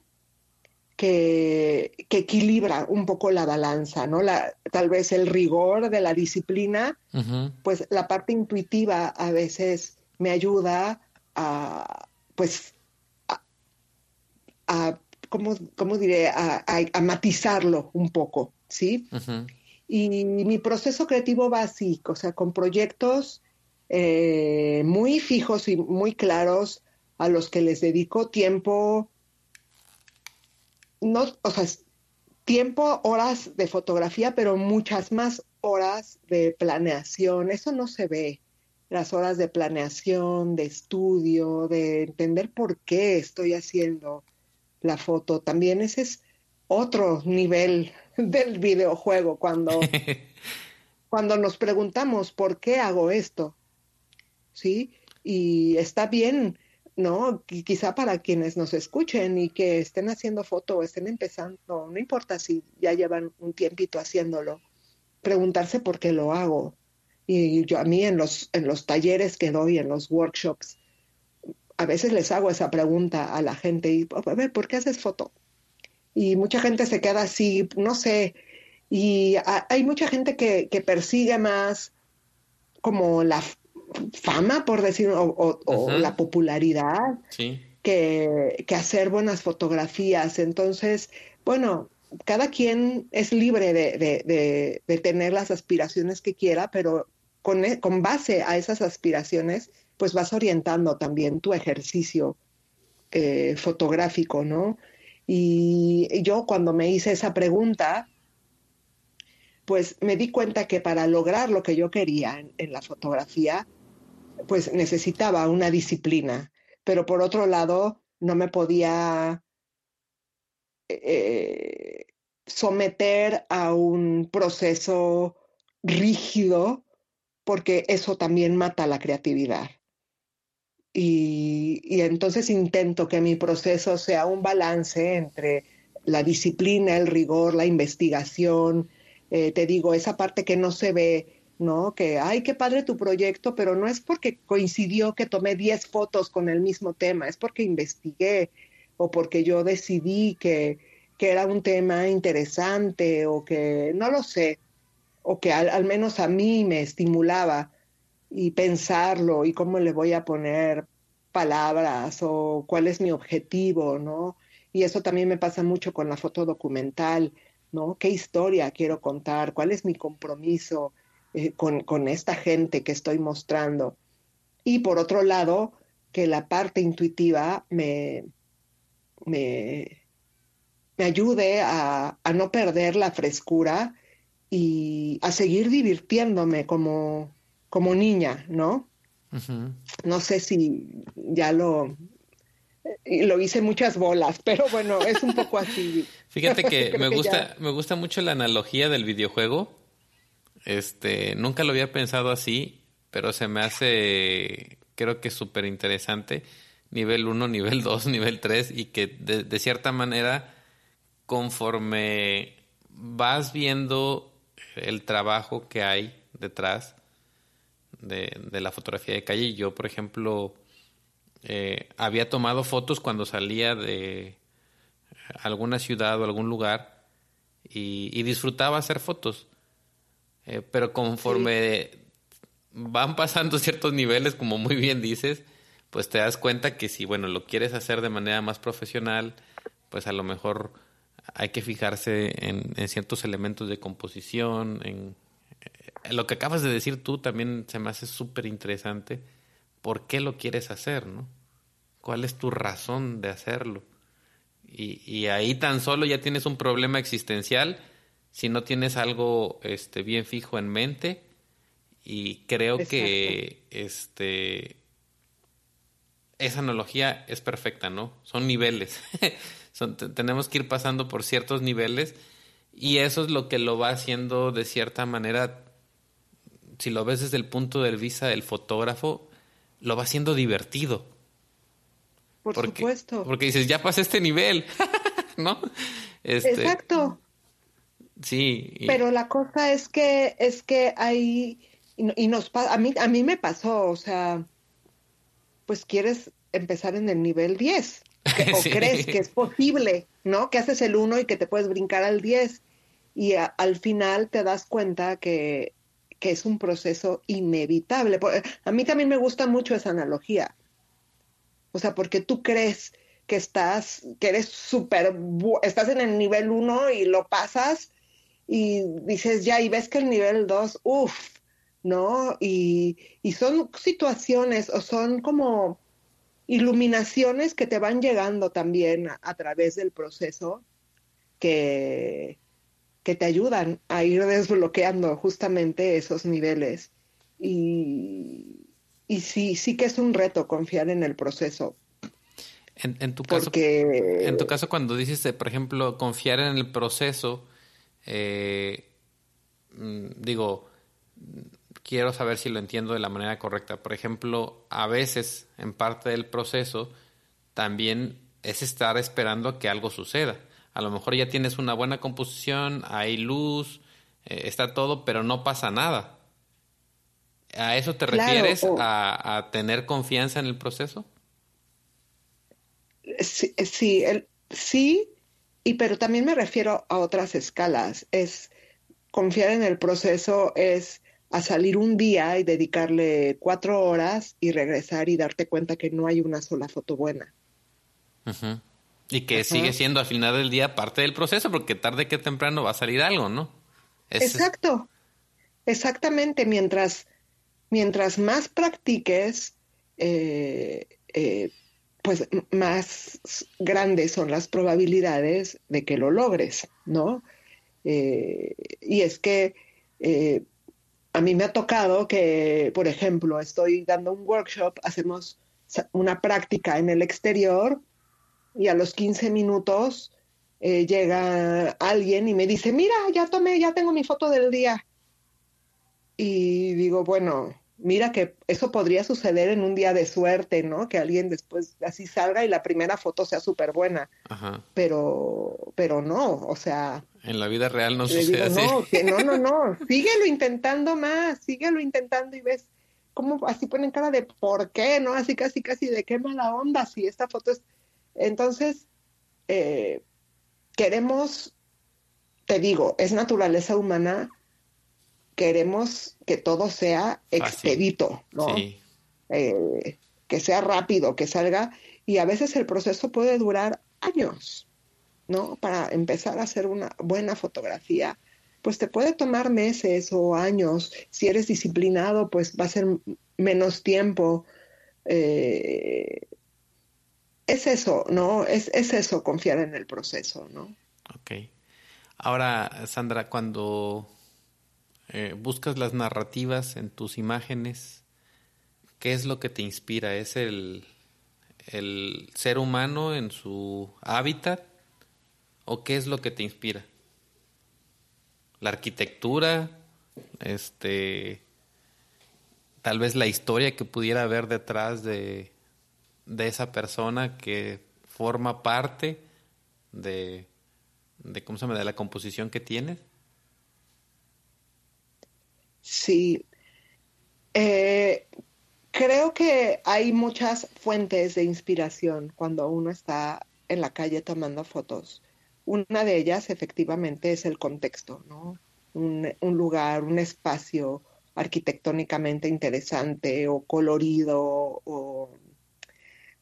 que, equilibra un poco la balanza, ¿no? La, tal vez el rigor de la disciplina, pues la parte intuitiva a veces me ayuda a, pues, a, ¿cómo, diré? A, matizarlo un poco, ¿sí? Y mi proceso creativo va así, o sea, con proyectos eh, muy fijos y muy claros a los que les dedico tiempo, no, o sea, tiempo, horas de fotografía, pero muchas más horas de planeación. Eso no se ve. Las horas de planeación, de estudio, de entender por qué estoy haciendo la foto. También ese es otro nivel del videojuego cuando, cuando nos preguntamos por qué hago esto. ¿Sí? Y está bien ¿no? Quizá para quienes nos escuchen y que estén haciendo foto o estén empezando, no importa si ya llevan un tiempito haciéndolo, preguntarse por qué lo hago. Y yo a mí en los, en los talleres que doy, en los workshops, a veces les hago esa pregunta a la gente y, a ver, ¿por qué haces foto? Y mucha gente se queda así, no sé, y hay mucha gente que, que persigue más como la, fama, por decir, o, la popularidad que, hacer buenas fotografías. Entonces, bueno, cada quien es libre de, tener las aspiraciones que quiera, pero con, e, con, base a esas aspiraciones, pues vas orientando también tu ejercicio eh, fotográfico, ¿no? Y yo cuando me hice esa pregunta, pues me di cuenta que para lograr lo que yo quería en la fotografía, pues necesitaba una disciplina, pero por otro lado no me podía eh, someter a un proceso rígido porque eso también mata la creatividad. Y, entonces intento que mi proceso sea un balance entre la disciplina, el rigor, la investigación, eh, te digo, esa parte que no se ve, ¿no? Que, ay, qué padre tu proyecto, pero no es porque coincidió que tomé 10 fotos con el mismo tema, es porque investigué o porque yo decidí que, que era un tema interesante o que, no lo sé, o que al, menos a mí me estimulaba y pensarlo y cómo le voy a poner palabras o cuál es mi objetivo, ¿no? Y eso también me pasa mucho con la foto documental, ¿no? ¿Qué historia quiero contar? ¿Cuál es mi compromiso eh, con, con, esta gente que estoy mostrando? Y por otro lado, que la parte intuitiva me, me, me ayude a, a no perder la frescura y a seguir divirtiéndome como, como niña, ¿no? No sé si ya lo, lo hice muchas bolas, pero bueno, es un poco así. Fíjate que me gusta, me gusta mucho la analogía del videojuego. Este, nunca lo había pensado así, pero se me hace, creo que súper interesante. Nivel 1, nivel 2, nivel 3, y que de, de cierta manera, conforme vas viendo el trabajo que hay detrás de, la fotografía de calle. Yo, por ejemplo, eh, había tomado fotos cuando salía de alguna ciudad o algún lugar y, disfrutaba hacer fotos. Eh, pero conforme van pasando ciertos niveles, como muy bien dices, pues te das cuenta que si, bueno, lo quieres hacer de manera más profesional, pues a lo mejor hay que fijarse en, ciertos elementos de composición, en, lo que acabas de decir tú también se me hace súper interesante. ¿Por qué lo quieres hacer, no? ¿Cuál es tu razón de hacerlo? Y, ahí tan solo ya tienes un problema existencial si no tienes algo este, bien fijo en mente. Y creo que este esa analogía es perfecta, ¿no? Son niveles. tenemos que ir pasando por ciertos niveles y eso es lo que lo va haciendo de cierta manera, si lo ves desde el punto de vista del fotógrafo, lo va haciendo divertido. Por supuesto. Porque dices, ya pasé este nivel, ¿no? Este, Exacto. Sí. Pero la cosa es que es que hay y, nos a mí a mí me pasó, o sea, pues quieres empezar en el nivel 10 o crees que es posible, ¿no? Que haces el 1 y que te puedes brincar al 10 y al final te das cuenta que, que, es un proceso inevitable. A mí también me gusta mucho esa analogía. O sea, porque tú crees que estás, que eres súper, estás en el nivel 1 y lo pasas y dices ya, y ves que el nivel 2, uff, ¿no? Y, y son situaciones o son como iluminaciones que te van llegando también a, través del proceso que, que te ayudan a ir desbloqueando justamente esos niveles. Y, y sí, sí que es un reto confiar en el proceso. En, tu caso, en tu caso, cuando dices, por ejemplo, confiar en el proceso, eh, mm, digo, quiero saber si lo entiendo de la manera correcta. Por ejemplo, a veces en parte del proceso también es estar esperando a que algo suceda. A lo mejor ya tienes una buena composición, hay luz, eh, está todo, pero no pasa nada. ¿A eso te refieres? A, tener confianza en el proceso? Sí, sí, sí, y pero también me refiero a otras escalas. Es confiar en el proceso, es a salir un día y dedicarle cuatro horas y regresar y darte cuenta que no hay una sola foto buena. Y que sigue siendo al final del día parte del proceso, porque tarde que temprano va a salir algo, ¿no? Exacto, exactamente. Mientras, mientras más practiques, eh, eh, pues más grandes son las probabilidades de que lo logres, ¿no? Eh, y es que a mí me ha tocado que, por ejemplo, estoy dando un workshop, hacemos una práctica en el exterior y a los 15 minutos eh, llega alguien y me dice, mira, ya tomé, ya tengo mi foto del día. y digo, bueno, mira que eso podría suceder en un día de suerte, ¿no? Que alguien después así salga y la primera foto sea súper buena. Ajá. Pero, pero no, o sea. En la vida real no sucede así. No, que no, no, no, síguelo intentando más, síguelo intentando y ves cómo así ponen cara de por qué, ¿no? Así casi, casi de qué mala onda si esta foto es. Entonces, eh, queremos, te digo, es naturaleza humana queremos que todo sea expedito, ¿no? Eh, que sea rápido, que salga, y a veces el proceso puede durar años, ¿no? Para empezar a hacer una buena fotografía, pues te puede tomar meses o años. Si eres disciplinado, pues va a ser menos tiempo. Eh, es eso, ¿no? Es, es eso, confiar en el proceso, ¿no? Ok. Ahora, Sandra, cuando eh, buscas las narrativas en tus imágenes, ¿qué es lo que te inspira? ¿Es el, el ser humano en su hábitat? ¿O qué es lo que te inspira? ¿La arquitectura? Este. Tal vez la historia que pudiera haber detrás de, de esa persona que forma parte de, de ¿cómo se de la composición que tienes. Sí. Eh, creo que hay muchas fuentes de inspiración cuando uno está en la calle tomando fotos. Una de ellas efectivamente es el contexto, ¿no? Un, lugar, un espacio arquitectónicamente interesante o colorido o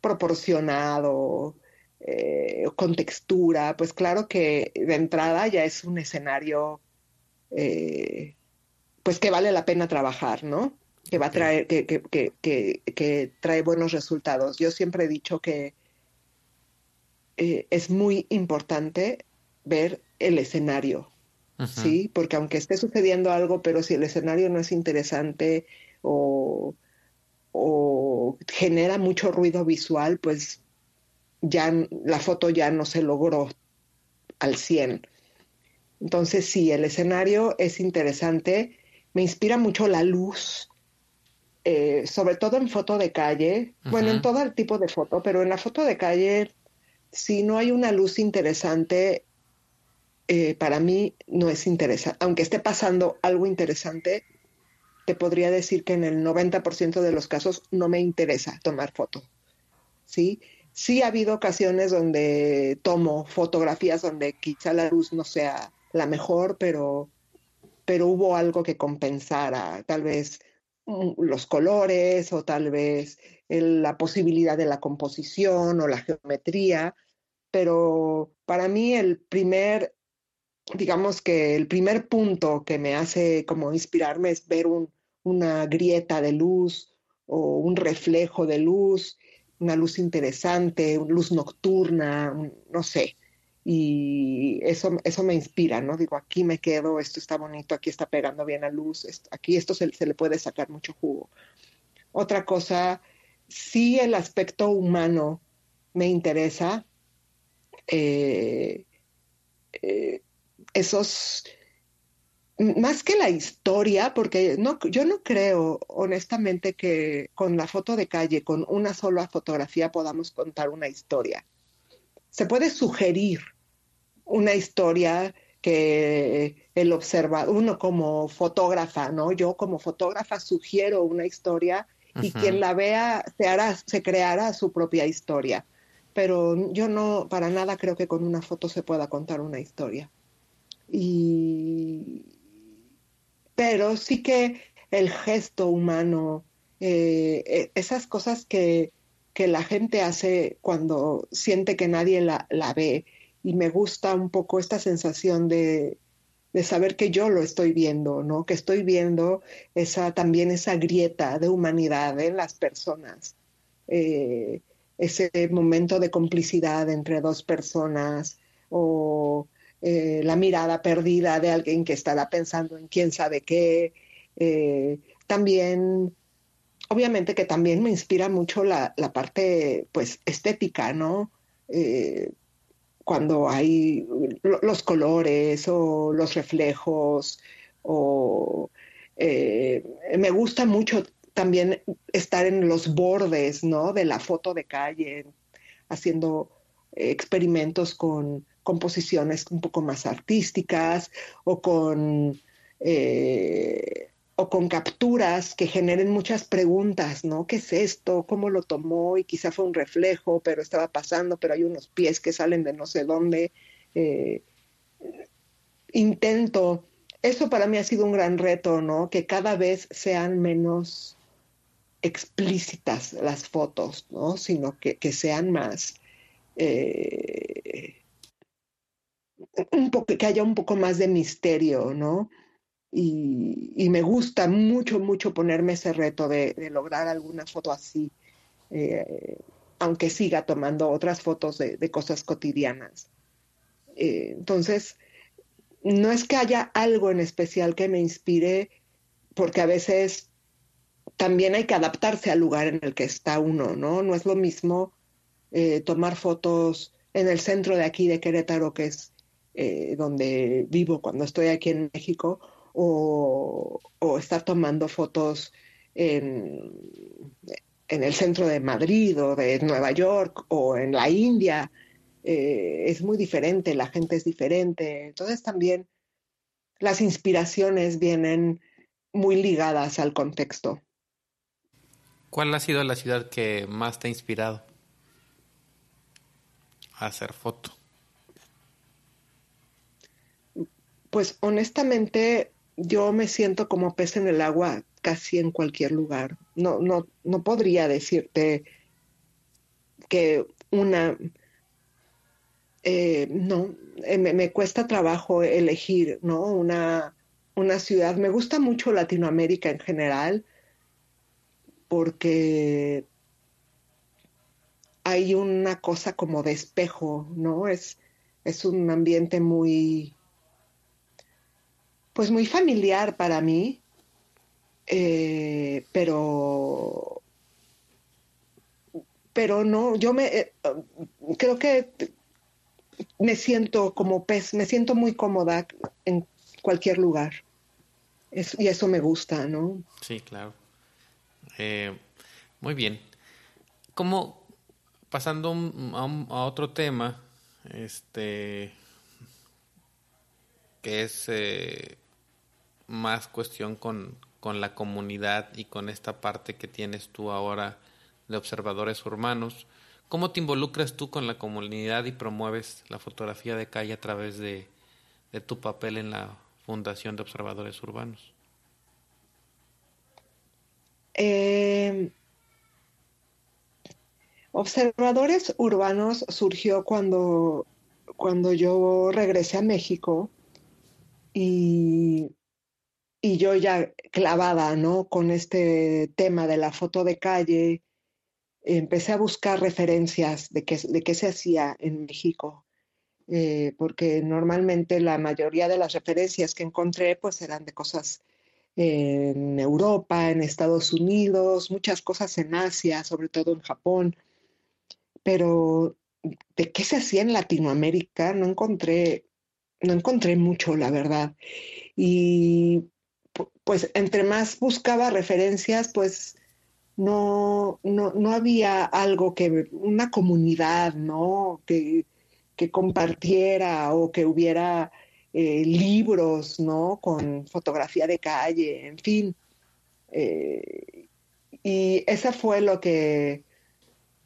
proporcionado, eh, con textura, pues claro que de entrada ya es un escenario eh, pues que vale la pena trabajar, ¿no? Que va a traer, que, que, que, que trae buenos resultados. Yo siempre he dicho que eh, es muy importante ver el escenario, ¿sí? Porque aunque esté sucediendo algo, pero si el escenario no es interesante o, o genera mucho ruido visual, pues ya la foto ya no se logró al 100. Entonces, sí, el escenario es interesante, me inspira mucho la luz, eh, sobre todo en foto de calle, bueno, en todo el tipo de foto, pero en la foto de calle, si no hay una luz interesante, eh, para mí no es interesante. Aunque esté pasando algo interesante, te podría decir que en el 90% de los casos no me interesa tomar foto. ¿Sí? Sí ha habido ocasiones donde tomo fotografías donde quizá la luz no sea la mejor, pero pero hubo algo que compensara, tal vez mm, los colores o tal vez la posibilidad de la composición o la geometría, pero para mí el primer, digamos que el primer punto que me hace como inspirarme es ver una grieta de luz o un reflejo de luz, una luz interesante, luz nocturna, no sé y eso, eso me inspira, ¿no? Digo, aquí me quedo, esto está bonito, aquí está pegando bien la luz, aquí esto se, le puede sacar mucho jugo. Otra cosa, sí el aspecto humano me interesa, eh, eh, esos, más que la historia, porque no, yo no creo honestamente que con la foto de calle, con una sola fotografía podamos contar una historia se puede sugerir una historia que el observador, uno como fotógrafa, ¿no? Yo como fotógrafa sugiero una historia y quien la vea se hará, se creará su propia historia. Pero yo no, para nada creo que con una foto se pueda contar una historia. Y pero sí que el gesto humano, eh, e, esas cosas que, que la gente hace cuando siente que nadie la, ve. Y me gusta un poco esta sensación de, saber que yo lo estoy viendo, ¿no? Que estoy viendo esa, también esa grieta de humanidad en las personas. Eh, ese momento de complicidad entre dos personas o eh, la mirada perdida de alguien que estará pensando en quién sabe qué. Eh, también obviamente que también me inspira mucho la, parte pues estética, ¿no? Eh, cuando hay los colores o los reflejos o Eh, me gusta mucho también estar en los bordes, ¿no? De la foto de calle, haciendo experimentos con composiciones un poco más artísticas o con, eh, o con capturas que generen muchas preguntas, ¿no? ¿Qué es esto? ¿Cómo lo tomó? Y quizá fue un reflejo, pero estaba pasando, pero hay unos pies que salen de no sé dónde. Eh, intento, eso para mí ha sido un gran reto, ¿no? Que cada vez sean menos explícitas las fotos, ¿no? Sino que, que sean más eh, un que haya un poco más de misterio, ¿no? Y, me gusta mucho, mucho ponerme ese reto de, lograr alguna foto así, eh, aunque siga tomando otras fotos de, cosas cotidianas. Eh, entonces, no es que haya algo en especial que me inspire, porque a veces también hay que adaptarse al lugar en el que está uno, ¿no? No es lo mismo eh, tomar fotos en el centro de aquí de Querétaro, que es donde vivo cuando estoy aquí en México, o, estar tomando fotos en, en, el centro de Madrid o de Nueva York o en la India. Eh, es muy diferente, la gente es diferente. Entonces también las inspiraciones vienen muy ligadas al contexto. ¿Cuál ha sido la ciudad que más te ha inspirado? hacer foto? Pues honestamente yo me siento como pez en el agua casi en cualquier lugar. No, no, no podría decirte que una... Eh, no, eh, me, cuesta trabajo elegir, ¿no? Una, una ciudad. Me gusta mucho Latinoamérica en general porque hay una cosa como de espejo, ¿no? Es, es un ambiente muy, pues muy familiar para mí, eh, pero, pero no, yo me, eh, creo que me siento como pez, me siento muy cómoda en cualquier lugar. y eso me gusta, ¿no? Sí, claro. Eh, muy bien. ¿Cómo, pasando a, otro tema, este, que es eh, más cuestión con, con, la comunidad y con esta parte que tienes tú ahora de observadores urbanos. ¿Cómo te involucras tú con la comunidad y promueves la fotografía de calle a través de, de tu papel en la Fundación de Observadores Urbanos? Eh, Observadores urbanos surgió cuando, cuando yo regresé a México y, y yo ya clavada ¿no? con este tema de la foto de calle, empecé a buscar referencias de qué, de qué se hacía en México. Eh, porque normalmente la mayoría de las referencias que encontré pues eran de cosas en Europa, en Estados Unidos, muchas cosas en Asia, sobre todo en Japón pero de qué se hacía en Latinoamérica no encontré, no encontré mucho, la verdad. Y pues entre más buscaba referencias, pues no, no, había algo que, una comunidad, ¿no? Que, compartiera o que hubiera eh, libros, ¿no? Con fotografía de calle, en fin. Eh, y esa fue lo que,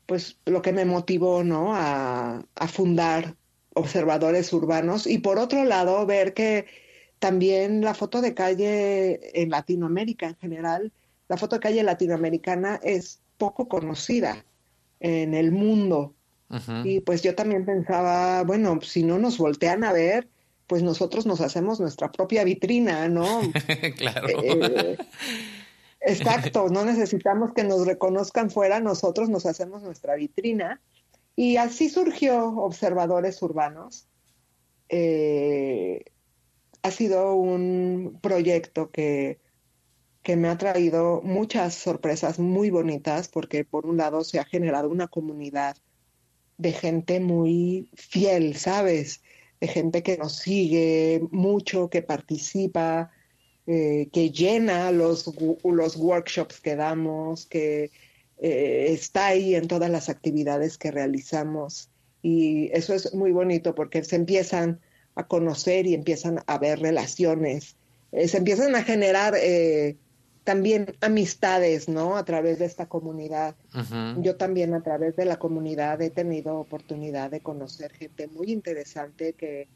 pues lo que me motivó ¿no? a, fundar observadores urbanos y por otro lado ver que también la foto de calle en Latinoamérica en general, la foto de calle latinoamericana es poco conocida en el mundo. Y pues yo también pensaba, bueno, si no nos voltean a ver, pues nosotros nos hacemos nuestra propia vitrina, ¿no? claro. Eh, Exacto, no necesitamos que nos reconozcan fuera, nosotros nos hacemos nuestra vitrina. Y así surgió Observadores Urbanos. Eh, ha sido un proyecto que, que me ha traído muchas sorpresas muy bonitas porque por un lado se ha generado una comunidad de gente muy fiel, ¿sabes? De gente que nos sigue mucho, que participa, eh, que llena los, los workshops que damos, que eh, está ahí en todas las actividades que realizamos. Y eso es muy bonito porque se empiezan a conocer y empiezan a ver relaciones, eh, se empiezan a generar también amistades, ¿no? A través de esta comunidad. Yo también a través de la comunidad he tenido oportunidad de conocer gente muy interesante que,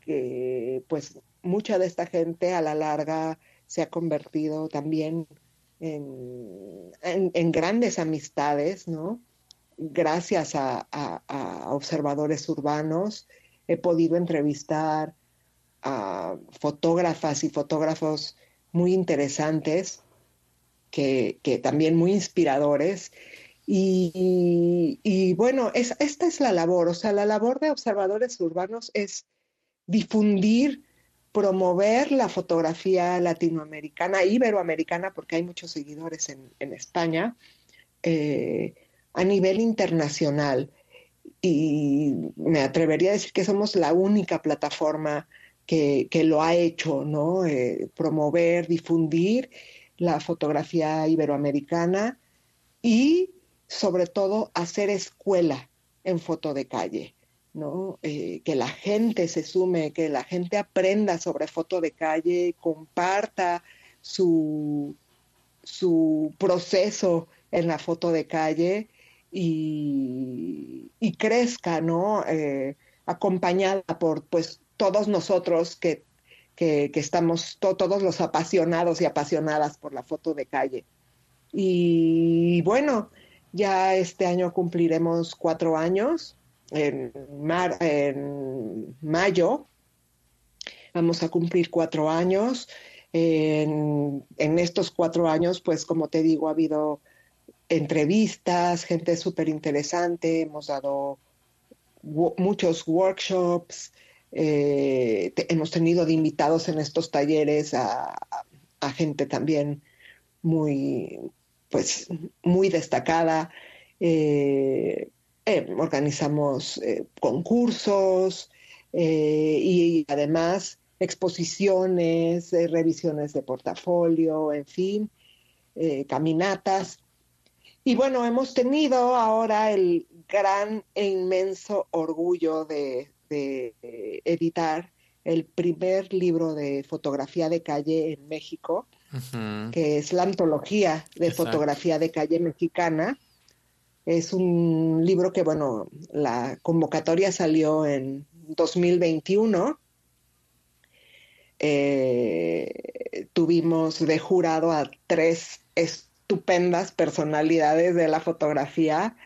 que pues mucha de esta gente a la larga se ha convertido también en, en, grandes amistades, ¿no? Gracias a, a, observadores urbanos he podido entrevistar a fotógrafas y fotógrafos muy interesantes, que, también muy inspiradores. Y, bueno, es, esta es la labor, o sea, la labor de observadores urbanos es difundir promover la fotografía latinoamericana, iberoamericana, porque hay muchos seguidores en, España, eh, a nivel internacional. Y me atrevería a decir que somos la única plataforma que, lo ha hecho, ¿no? Eh, promover, difundir la fotografía iberoamericana y sobre todo hacer escuela en foto de calle. ¿no? Eh, que la gente se sume, que la gente aprenda sobre foto de calle, comparta su, su proceso en la foto de calle y, crezca, ¿no? Eh, acompañada por pues todos nosotros que, que, estamos, todos los apasionados y apasionadas por la foto de calle. Y bueno, ya este año cumpliremos cuatro años en, en mayo. Vamos a cumplir cuatro años. En, estos cuatro años, pues como te digo, ha habido entrevistas, gente súper interesante, hemos dado muchos workshops, eh, hemos tenido de invitados en estos talleres a, gente también muy, pues, muy destacada. Eh, eh, organizamos concursos y además exposiciones, revisiones de portafolio, en fin, caminatas. Y bueno, hemos tenido ahora el gran e inmenso orgullo de, editar el primer libro de fotografía de calle en México, que es la antología de fotografía de calle mexicana, es un libro que, bueno, la convocatoria salió en 2021. Eh, tuvimos de jurado a tres estupendas personalidades de la fotografía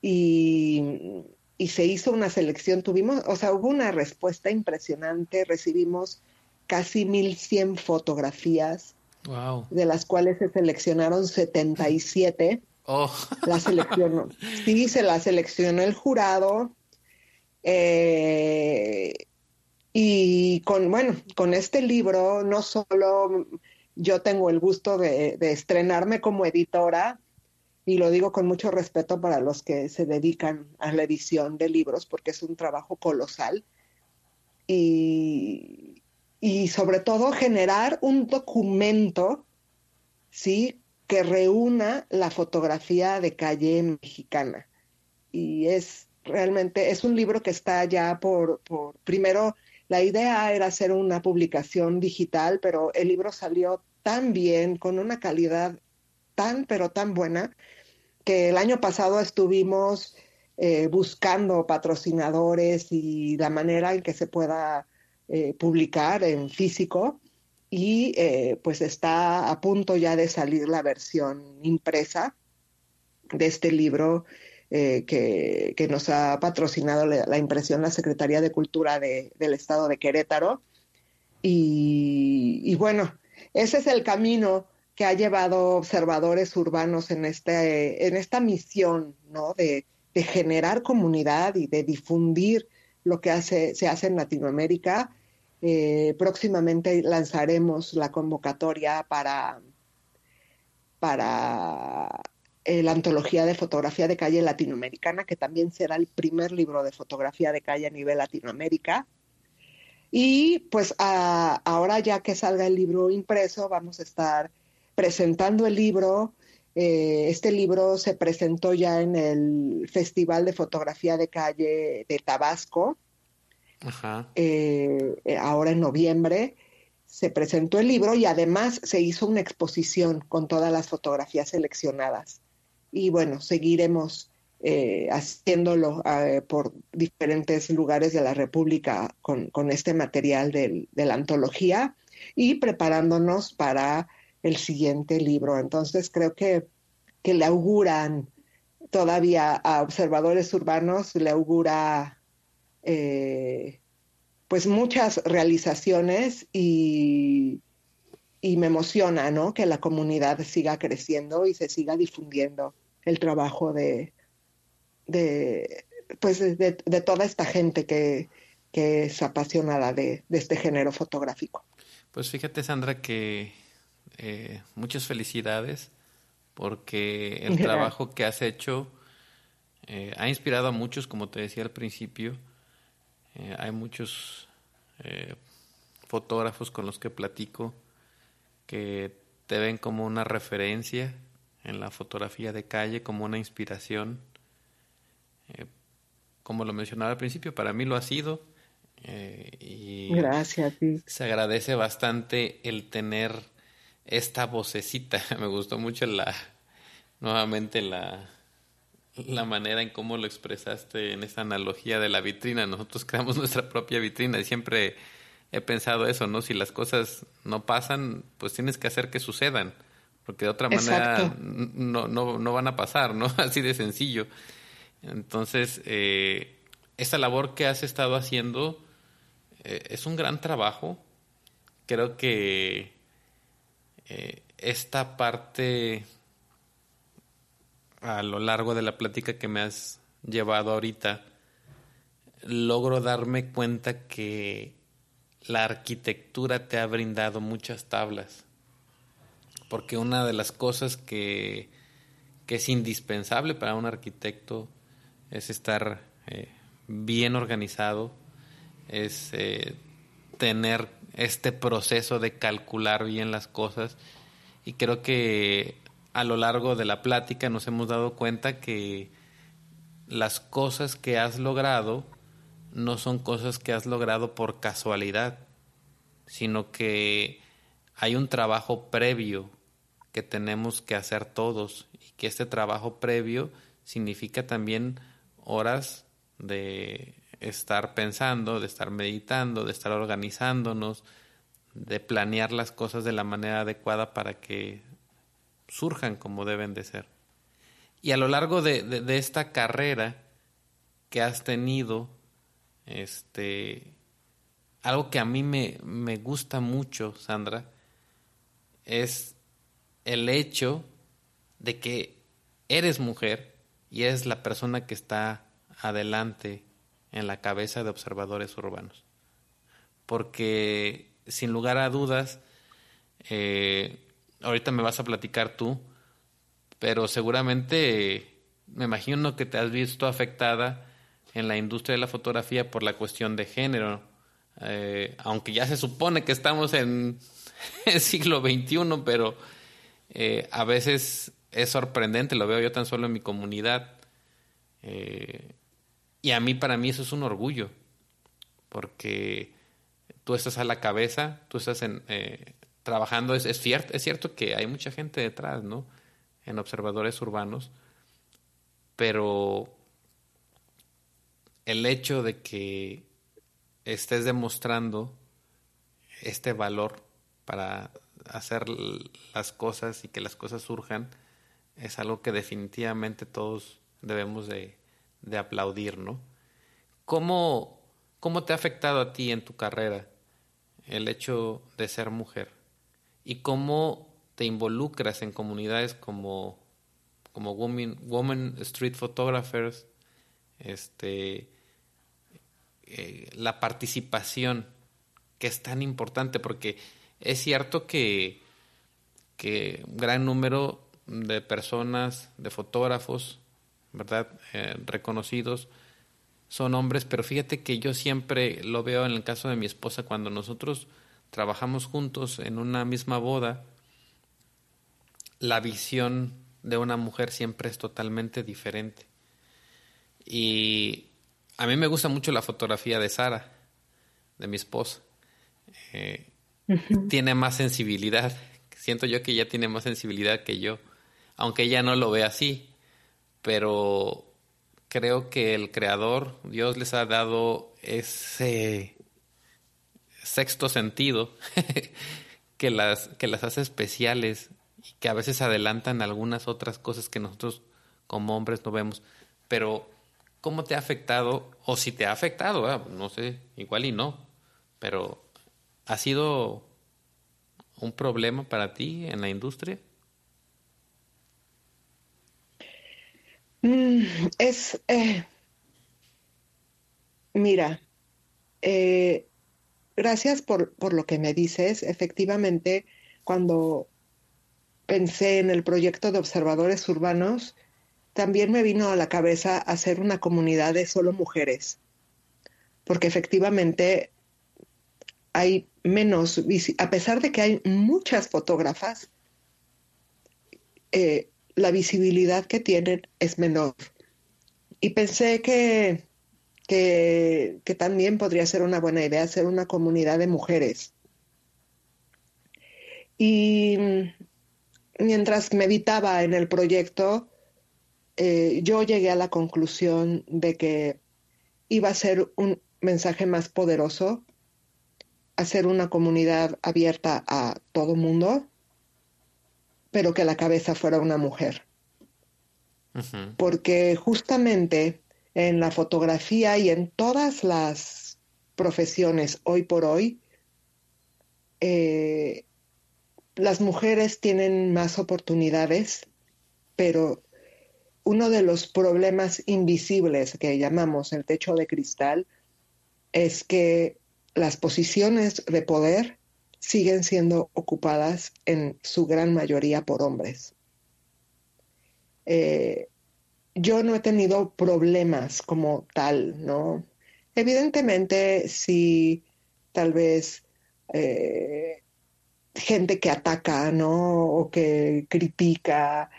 y, y se hizo una selección. Tuvimos, o sea, hubo una respuesta impresionante. Recibimos casi 1100 fotografías, de las cuales se seleccionaron 77 Oh. La seleccionó. Sí, se la seleccionó el jurado. Eh, y con, bueno, con este libro no solo yo tengo el gusto de, estrenarme como editora, y lo digo con mucho respeto para los que se dedican a la edición de libros, porque es un trabajo colosal, y, y sobre todo generar un documento, ¿sí? que reúna la fotografía de calle mexicana. Y es realmente, es un libro que está ya por, por, primero, la idea era hacer una publicación digital, pero el libro salió tan bien, con una calidad tan, pero tan buena, que el año pasado estuvimos eh, buscando patrocinadores y la manera en que se pueda eh, publicar en físico y eh, pues está a punto ya de salir la versión impresa de este libro eh, que, nos ha patrocinado la, impresión la Secretaría de Cultura del Estado de Querétaro. Y, bueno, ese es el camino que ha llevado observadores urbanos en, este, en esta misión ¿no? de, generar comunidad y de difundir lo que hace, se hace en Latinoamérica eh, próximamente lanzaremos la convocatoria para, para eh, la antología de fotografía de calle latinoamericana, que también será el primer libro de fotografía de calle a nivel Latinoamérica. Y pues ahora ya que salga el libro impreso, vamos a estar presentando el libro. Eh, este libro se presentó ya en el Festival de Fotografía de Calle de Tabasco, eh, ahora en noviembre. Se presentó el libro y además se hizo una exposición con todas las fotografías seleccionadas. Y bueno, seguiremos eh, haciéndolo eh, por diferentes lugares de la República con, este material de la antología y preparándonos para el siguiente libro. Entonces creo que, que le auguran todavía a observadores urbanos, le augura eh, pues muchas realizaciones y, y me emociona ¿no? que la comunidad siga creciendo y se siga difundiendo el trabajo de, de, pues de, toda esta gente que, es apasionada de, este género fotográfico. Pues fíjate, Sandra, que eh, muchas felicidades porque el trabajo que has hecho eh, ha inspirado a muchos, como te decía al principio. Eh, hay muchos fotógrafos con los que platico que te ven como una referencia en la fotografía de calle, como una inspiración eh, como lo mencionaba al principio, para mí lo ha sido. Eh, y Gracias. Se agradece bastante el tener esta vocecita. Me gustó mucho la, nuevamente la, la manera en cómo lo expresaste en esta analogía de la vitrina. Nosotros creamos nuestra propia vitrina y siempre he pensado eso, ¿no? Si las cosas no pasan, pues tienes que hacer que sucedan, porque de otra manera no, no, no van a pasar, ¿no? Así de sencillo. Entonces, eh, esta labor que has estado haciendo eh, es un gran trabajo. Creo que eh, esta parte a lo largo de la plática que me has llevado ahorita, logro darme cuenta que la arquitectura te ha brindado muchas tablas. Porque una de las cosas que, que es indispensable para un arquitecto es estar eh, bien organizado, es eh, tener este proceso de calcular bien las cosas. Y creo que a lo largo de la plática nos hemos dado cuenta que las cosas que has logrado no son cosas que has logrado por casualidad, sino que hay un trabajo previo que tenemos que hacer todos y que este trabajo previo significa también horas de estar pensando, de estar meditando, de estar organizándonos, de planear las cosas de la manera adecuada para que surjan como deben de ser. Y a lo largo de, esta carrera que has tenido, este, algo que a mí me, me gusta mucho, Sandra, es el hecho de que eres mujer y es la persona que está adelante en la cabeza de observadores urbanos. Porque sin lugar a dudas, eh, ahorita me vas a platicar tú, pero seguramente me imagino que te has visto afectada en la industria de la fotografía por la cuestión de género, eh, aunque ya se supone que estamos en el siglo XXI, pero eh, a veces es sorprendente, lo veo yo tan solo en mi comunidad. Eh, y a mí, para mí, eso es un orgullo, porque tú estás a la cabeza, tú estás en, eh, trabajando, es, es, cierto, es cierto que hay mucha gente detrás, ¿no? En observadores urbanos, pero el hecho de que estés demostrando este valor para hacer las cosas y que las cosas surjan, es algo que definitivamente todos debemos de, aplaudir, ¿no? ¿Cómo, ¿Cómo te ha afectado a ti en tu carrera el hecho de ser mujer? ¿Y cómo te involucras en comunidades como, como women, Street Photographers? Este, eh, la participación, que es tan importante, porque es cierto que, que un gran número de personas, de fotógrafos, ¿verdad? Eh, reconocidos, son hombres, pero fíjate que yo siempre lo veo en el caso de mi esposa cuando nosotros trabajamos juntos en una misma boda, la visión de una mujer siempre es totalmente diferente. Y a mí me gusta mucho la fotografía de Sara, de mi esposa. Eh, tiene más sensibilidad. Siento yo que ella tiene más sensibilidad que yo, aunque ella no lo ve así. Pero creo que el creador, Dios les ha dado ese sexto sentido que las, que las hace especiales y que a veces adelantan algunas otras cosas que nosotros como hombres no vemos. Pero, ¿cómo te ha afectado? O si te ha afectado, ah, no sé, igual y no, pero ¿ha sido un problema para ti en la industria? Es, eh, mira, eh, gracias por, por lo que me dices. Efectivamente, cuando pensé en el proyecto de observadores urbanos, también me vino a la cabeza hacer una comunidad de solo mujeres, porque efectivamente hay menos, a pesar de que hay muchas fotógrafas, eh, la visibilidad que tienen es menor. Y pensé que, que, también podría ser una buena idea hacer una comunidad de mujeres. Y mientras meditaba en el proyecto, eh, yo llegué a la conclusión de que iba a ser un mensaje más poderoso, hacer una comunidad abierta a todo mundo, pero que la cabeza fuera una mujer. Porque justamente en la fotografía y en todas las profesiones hoy por hoy, eh, las mujeres tienen más oportunidades, pero uno de los problemas invisibles que llamamos el techo de cristal es que las posiciones de poder siguen siendo ocupadas en su gran mayoría por hombres. Eh, yo no he tenido problemas como tal, ¿no? Evidentemente, si tal vez eh, gente que ataca, ¿no? O que critica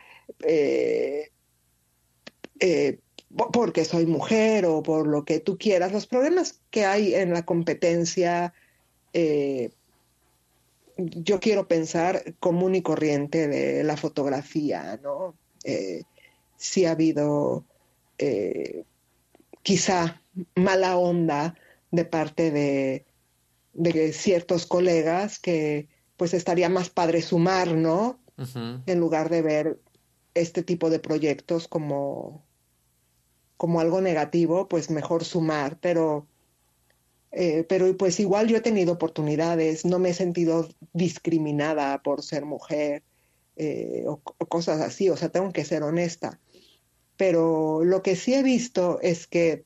eh, porque soy mujer o por lo que tú quieras. Los problemas que hay en la competencia, yo quiero pensar común y corriente de la fotografía, ¿no? si ha habido quizá mala onda de parte de, de ciertos colegas que pues estaría más padre sumar, ¿no? En lugar de ver este tipo de proyectos como, como algo negativo, pues mejor sumar, pero, eh, pero pues igual yo he tenido oportunidades, no me he sentido discriminada por ser mujer eh, o, cosas así, o sea, tengo que ser honesta. Pero lo que sí he visto es que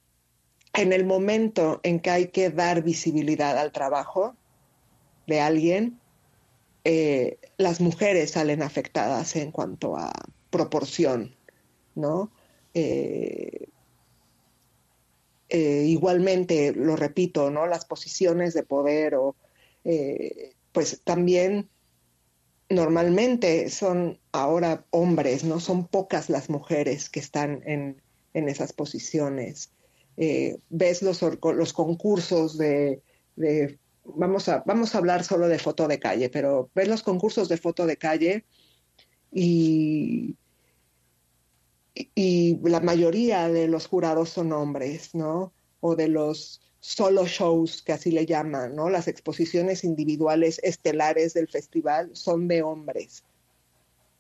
en el momento en que hay que dar visibilidad al trabajo de alguien, eh, las mujeres salen afectadas en cuanto a proporción, ¿no? Eh, eh, igualmente, lo repito, ¿no? Las posiciones de poder o, pues también normalmente son ahora hombres, ¿no? Son pocas las mujeres que están en, en esas posiciones. ves los, los concursos de, de vamos a, vamos a hablar solo de foto de calle, pero ves los concursos de foto de calle y, y la mayoría de los jurados son hombres, ¿no? O de los solo shows, que así le llaman, ¿no? Las exposiciones individuales estelares del festival son de hombres.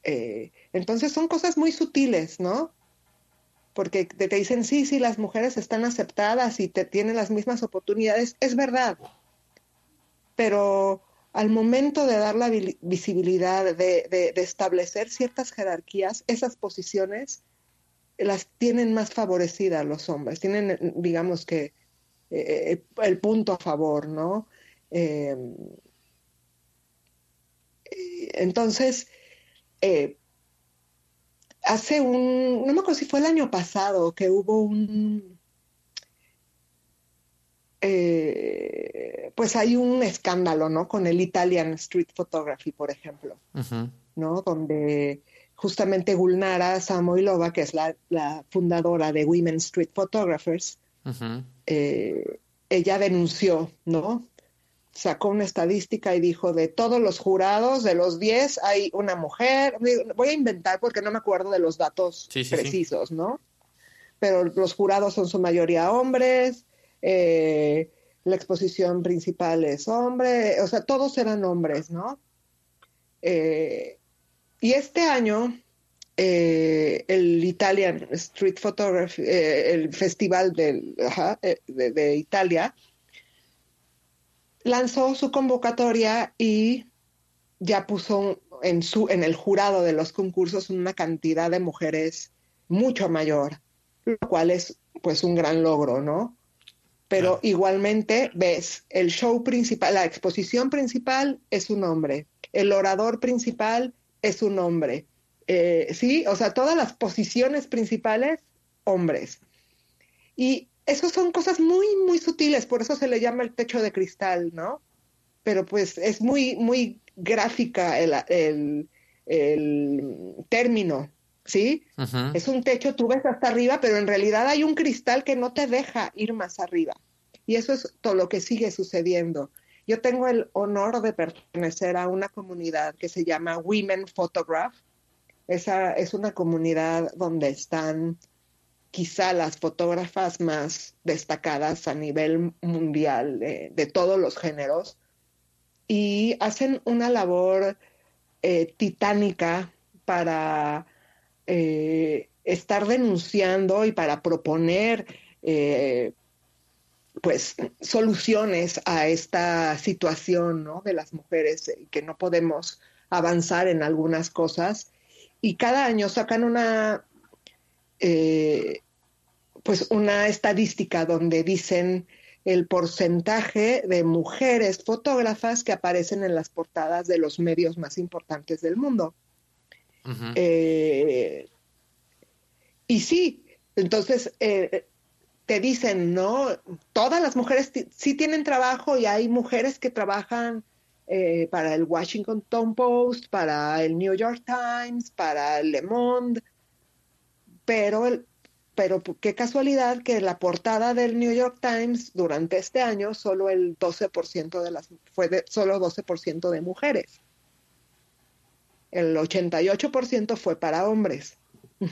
Eh, entonces son cosas muy sutiles, ¿no? Porque te, dicen, sí, sí, las mujeres están aceptadas y te tienen las mismas oportunidades. Es verdad, pero al momento de dar la visibilidad, de, establecer ciertas jerarquías, esas posiciones las tienen más favorecidas los hombres, tienen, digamos que, eh, el punto a favor, ¿no? Em, entonces, eh, hace un, no me acuerdo si fue el año pasado, que hubo un, eh, pues hay un escándalo, ¿no? Con el Italian Street Photography, por ejemplo, ¿no? Donde justamente Gulnara Samoilova, que es la, fundadora de Women Street Photographers, eh, ella denunció, ¿no? Sacó una estadística y dijo, de todos los jurados, de los 10, hay una mujer, voy a inventar porque no me acuerdo de los datos precisos, ¿no? Pero los jurados son su mayoría hombres, eh, la exposición principal es hombre, o sea, todos eran hombres, ¿no? Eh, y este año, eh, el Italian Street Photography, eh, el festival eh, de, Italia, lanzó su convocatoria y ya puso en, su, en el jurado de los concursos una cantidad de mujeres mucho mayor, lo cual es pues un gran logro, ¿no? Pero igualmente ves, el show principal, la exposición principal es un hombre, el orador principal es un hombre. Eh, sí, o sea, todas las posiciones principales, hombres. Y eso son cosas muy, muy sutiles, por eso se le llama el techo de cristal, ¿no? Pero pues es muy, muy gráfica el, término, ¿sí? Es un techo, tú ves hasta arriba, pero en realidad hay un cristal que no te deja ir más arriba. Y eso es todo lo que sigue sucediendo. Yo tengo el honor de pertenecer a una comunidad que se llama Women Photograph. Esa es una comunidad donde están quizá las fotógrafas más destacadas a nivel mundial de, todos los géneros y hacen una labor eh, titánica para eh, estar denunciando y para proponer eh, pues soluciones a esta situación ¿no? de las mujeres eh, que no podemos avanzar en algunas cosas y cada año sacan una eh, pues una estadística donde dicen el porcentaje de mujeres fotógrafas que aparecen en las portadas de los medios más importantes del mundo. Eh, y sí, entonces te dicen, ¿no? Todas las mujeres sí tienen trabajo y hay mujeres que trabajan eh, para el Washington Post, para el New York Times, para el Le Monde, pero, pero qué casualidad que la portada del New York Times durante este año solo el 12% de las fue de, solo 12% de mujeres. El 88% fue para hombres.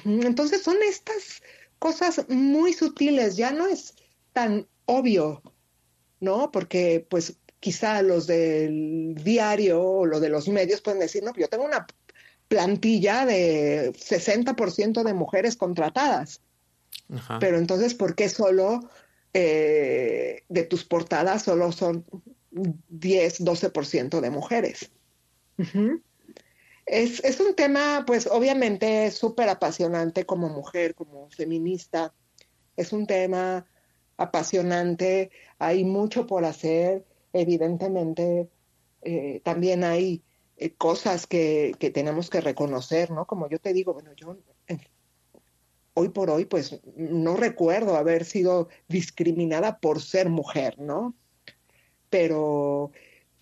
Entonces son estas cosas muy sutiles, ya no es tan obvio, ¿no? Porque pues quizá los del diario o lo de los medios pueden decir, no, yo tengo una plantilla de 60% de mujeres contratadas. Pero entonces, ¿por qué solo eh, de tus portadas solo son 10, 12% de mujeres? Es, es un tema, pues obviamente súper apasionante como mujer, como feminista. Es un tema apasionante, hay mucho por hacer, evidentemente eh, también hay eh, cosas que, que, tenemos que reconocer, ¿no? Como yo te digo, bueno, yo hoy por hoy pues no recuerdo haber sido discriminada por ser mujer, ¿no? Pero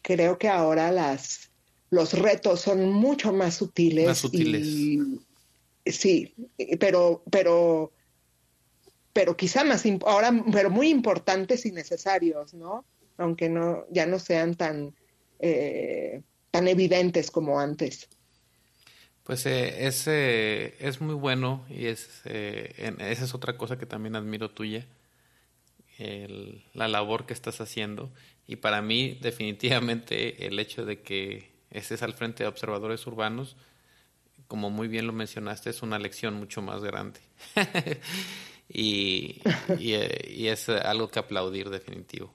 creo que ahora las, los retos son mucho más sutiles. Más sutiles. sí, pero, pero, pero quizá más, ahora, pero muy importantes y necesarios, ¿no? Aunque no, ya no sean tan, eh, tan evidentes como antes. Pues eh, es, eh, es muy bueno y es, esa es otra cosa que también admiro tuya, la labor que estás haciendo. Y para mí definitivamente el hecho de que ese es al frente de observadores urbanos, como muy bien lo mencionaste, es una lección mucho más grande. y, y, es algo que aplaudir definitivo.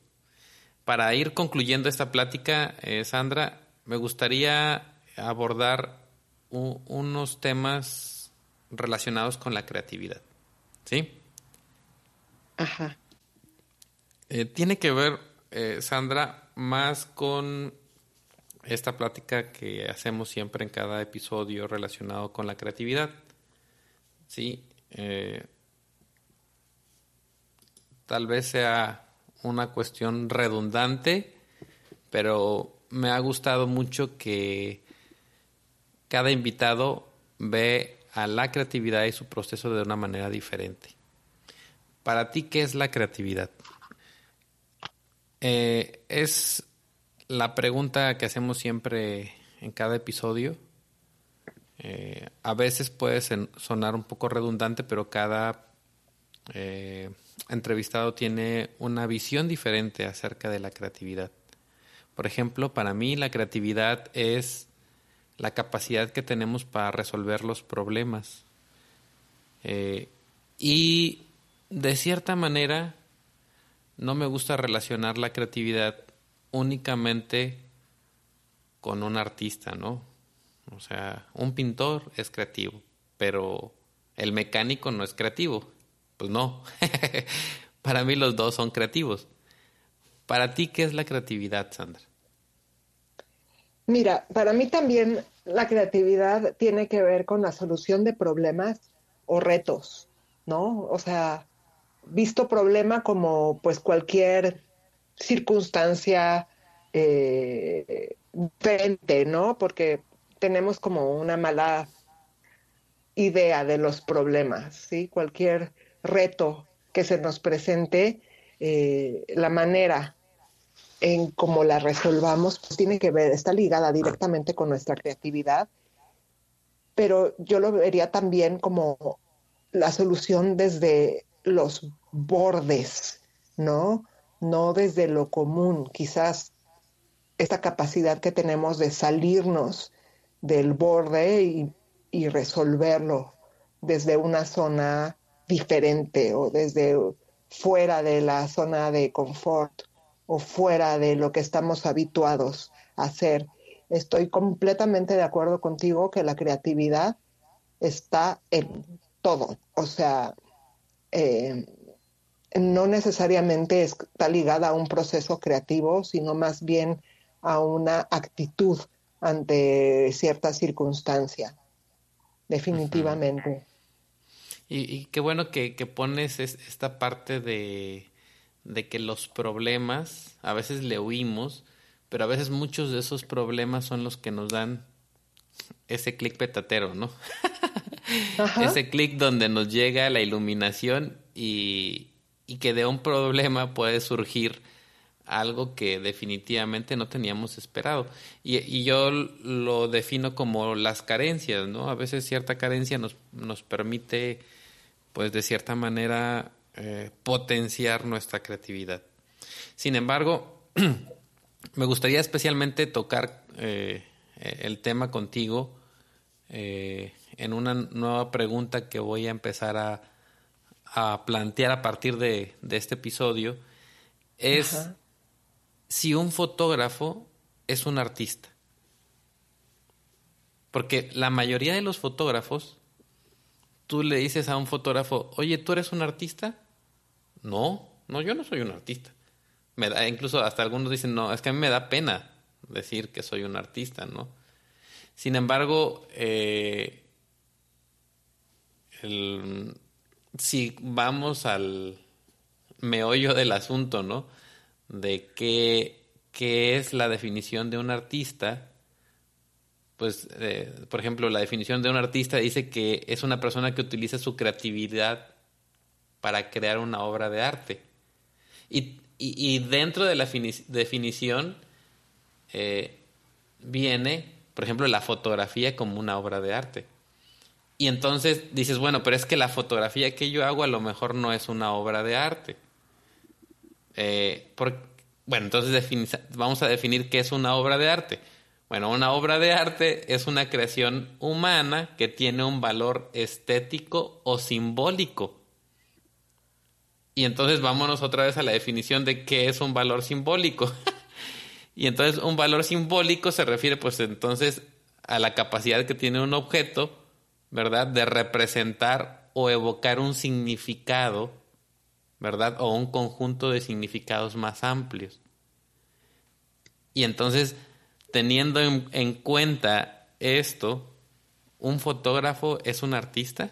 Para ir concluyendo esta plática, eh, Sandra, me gustaría abordar unos temas relacionados con la creatividad. ¿Sí? Ajá. Eh, tiene que ver, eh, Sandra, más con esta plática que hacemos siempre en cada episodio relacionado con la creatividad. Sí, eh, tal vez sea una cuestión redundante, pero me ha gustado mucho que cada invitado ve a la creatividad y su proceso de una manera diferente. Para ti, ¿qué es la creatividad? Eh, es la pregunta que hacemos siempre en cada episodio. Eh, a veces puede sonar un poco redundante, pero cada eh, entrevistado tiene una visión diferente acerca de la creatividad. Por ejemplo, para mí la creatividad es la capacidad que tenemos para resolver los problemas. Eh, y de cierta manera, no me gusta relacionar la creatividad únicamente con un artista, ¿no? O sea, un pintor es creativo, pero el mecánico no es creativo. Pues no. Para mí los dos son creativos. Para ti, ¿qué es la creatividad, Sandra? Mira, para mí también la creatividad tiene que ver con la solución de problemas o retos, ¿no? O sea, visto problema como pues cualquier circunstancia eh, diferente, ¿no? Porque tenemos como una mala idea de los problemas, ¿sí? Cualquier reto que se nos presente, eh, la manera en cómo la resolvamos, pues tiene que ver, está ligada directamente con nuestra creatividad, pero yo lo vería también como la solución desde los bordes, ¿no? No desde lo común, quizás esta capacidad que tenemos de salirnos del borde y, y resolverlo desde una zona diferente o desde fuera de la zona de confort o fuera de lo que estamos habituados a hacer. Estoy completamente de acuerdo contigo que la creatividad está en todo. O sea, eh, no necesariamente está ligada a un proceso creativo, sino más bien a una actitud ante cierta circunstancia. Definitivamente. Y, qué bueno que, pones esta parte de, que los problemas, a veces le huimos, pero a veces muchos de esos problemas son los que nos dan ese clic petatero, ¿no? ese clic donde nos llega la iluminación y, y que de un problema puede surgir algo que definitivamente no teníamos esperado. Y, yo lo defino como las carencias, ¿no? A veces cierta carencia nos, nos permite pues de cierta manera eh, potenciar nuestra creatividad. Sin embargo, me gustaría especialmente tocar eh, el tema contigo eh, en una nueva pregunta que voy a empezar a, plantear a partir de, este episodio. Es si un fotógrafo es un artista. Porque la mayoría de los fotógrafos tú le dices a un fotógrafo, oye, ¿tú eres un artista? No, no, yo no soy un artista. Me da, incluso hasta algunos dicen, no, es que a mí me da pena decir que soy un artista, ¿no? Sin embargo, eh, si vamos al meollo del asunto, ¿no? De qué, qué es la definición de un artista, pues, eh, por ejemplo, la definición de un artista dice que es una persona que utiliza su creatividad para crear una obra de arte. Y, y, dentro de la definición eh, viene, por ejemplo, la fotografía como una obra de arte. Y entonces dices, bueno, pero es que la fotografía que yo hago a lo mejor no es una obra de arte. Eh, bueno, entonces vamos a definir qué es una obra de arte. Bueno, una obra de arte es una creación humana que tiene un valor estético o simbólico. Y entonces vámonos otra vez a la definición de qué es un valor simbólico. y entonces un valor simbólico se refiere pues entonces a la capacidad que tiene un objeto, ¿verdad? De representar o evocar un significado, ¿verdad? O un conjunto de significados más amplios. Y entonces teniendo en, cuenta esto, un fotógrafo es un artista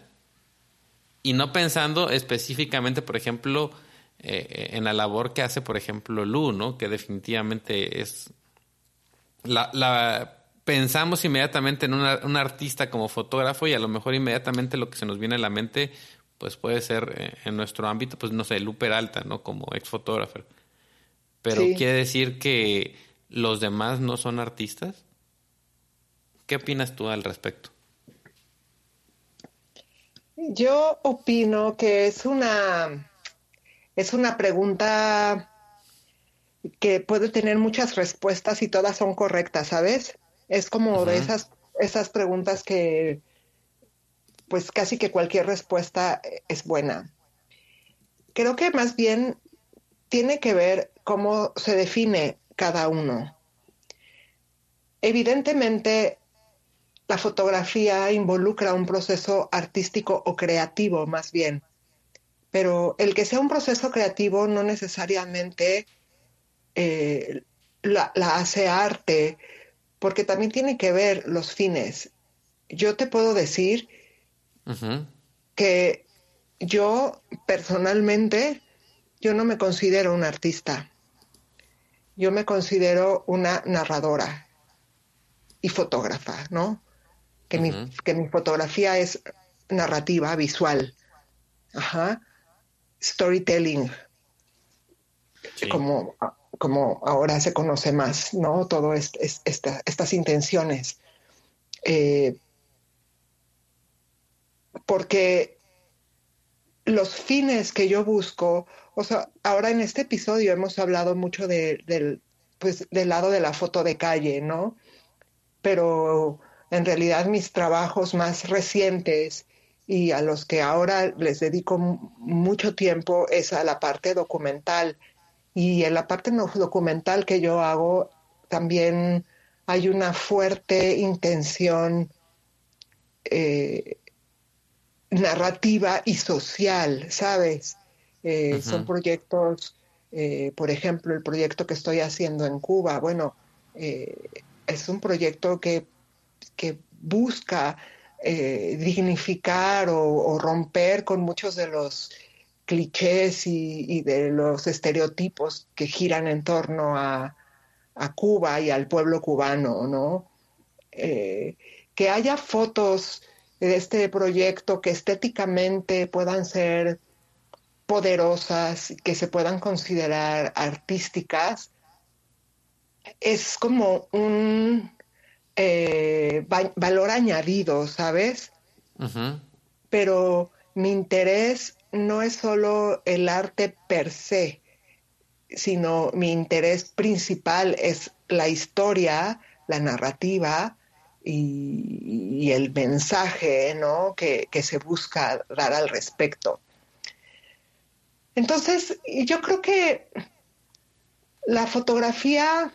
y no pensando específicamente, por ejemplo, eh, en la labor que hace, por ejemplo, Lu, ¿no? Que definitivamente es la, la pensamos inmediatamente en un artista como fotógrafo y a lo mejor inmediatamente lo que se nos viene a la mente pues puede ser eh, en nuestro ámbito, pues no sé, Lu Peralta, ¿no? Como ex fotógrafo. Pero quiere decir que los demás no son artistas. ¿Qué opinas tú al respecto? Yo opino que es una es una pregunta que puede tener muchas respuestas y todas son correctas, ¿sabes? Es como de esas, esas preguntas que, pues casi que cualquier respuesta es buena. Creo que más bien tiene que ver cómo se define cada uno. Evidentemente, la fotografía involucra un proceso artístico o creativo más bien, pero el que sea un proceso creativo no necesariamente eh, la, hace arte, porque también tiene que ver los fines. Yo te puedo decir que yo personalmente, yo no me considero un artista. Yo me considero una narradora y fotógrafa, ¿no? Que, mi, que mi fotografía es narrativa, visual. Ajá. Storytelling. Como como ahora se conoce más, ¿no? Todo estas intenciones. Eh, porque los fines que yo busco, o sea, ahora en este episodio hemos hablado mucho del, pues, del lado de la foto de calle, ¿no? Pero en realidad mis trabajos más recientes y a los que ahora les dedico mucho tiempo es a la parte documental y en la parte documental que yo hago también hay una fuerte intención eh, narrativa y social, ¿sabes? Eh, son proyectos, eh, por ejemplo, el proyecto que estoy haciendo en Cuba, bueno, es un proyecto que, que busca dignificar o, romper con muchos de los clichés y, de los estereotipos que giran en torno a, Cuba y al pueblo cubano, ¿no? Eh, que haya fotos de este proyecto que estéticamente puedan ser poderosas, que se puedan considerar artísticas, es como un eh, valor añadido, ¿sabes? Pero mi interés no es solo el arte per se, sino mi interés principal es la historia, la narrativa y, el mensaje ¿no? que, se busca dar al respecto. Entonces, yo creo que la fotografía,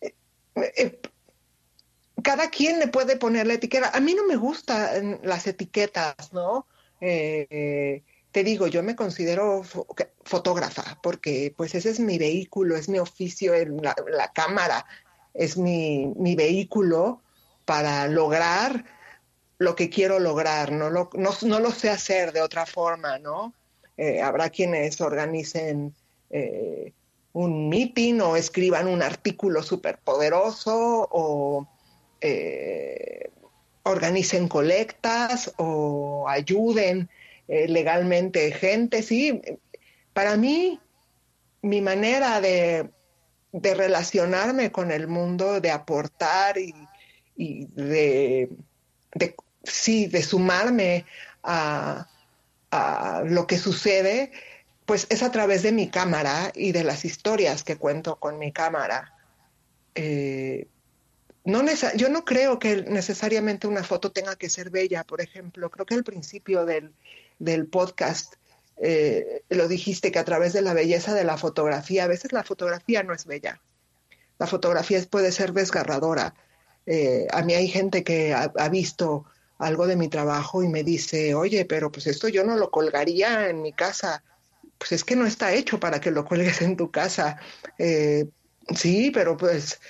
eh, eh, cada quien le puede poner la etiqueta. A mí no me gustan las etiquetas, ¿no? Eh, te digo, yo me considero fotógrafa porque pues ese es mi vehículo, es mi oficio, la, cámara es mi, vehículo para lograr lo que quiero lograr, no lo, no, lo sé hacer de otra forma, ¿no? Eh, habrá quienes organicen eh, un meeting o escriban un artículo súper poderoso o eh, organicen colectas o ayuden eh, legalmente gente, sí. Para mí, mi manera de, relacionarme con el mundo, de aportar y, de, sí, de sumarme a, lo que sucede, pues es a través de mi cámara y de las historias que cuento con mi cámara. Eh, no yo no creo que necesariamente una foto tenga que ser bella, por ejemplo. Creo que al principio del, del podcast eh, lo dijiste, que a través de la belleza de la fotografía, a veces la fotografía no es bella. La fotografía puede ser desgarradora. Eh, a mí hay gente que ha, visto algo de mi trabajo y me dice, oye, pero pues esto yo no lo colgaría en mi casa. Pues es que no está hecho para que lo cuelgues en tu casa. Eh, sí, pero pues,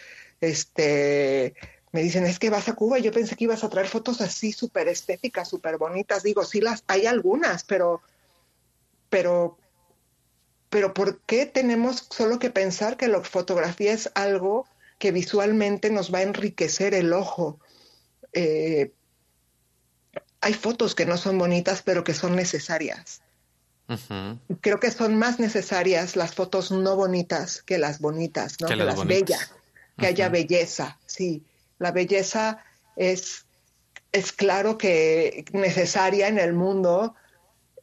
este, me dicen, es que vas a Cuba, y yo pensé que ibas a traer fotos así súper estéticas, súper bonitas. Digo, sí las hay algunas, pero, pero pero ¿por qué tenemos solo que pensar que la fotografía es algo que visualmente nos va a enriquecer el ojo? Eh, hay fotos que no son bonitas, pero que son necesarias. Creo que son más necesarias las fotos no bonitas que las bonitas, ¿no? que, las, bellas, que haya belleza, sí. La belleza es, es claro que necesaria en el mundo,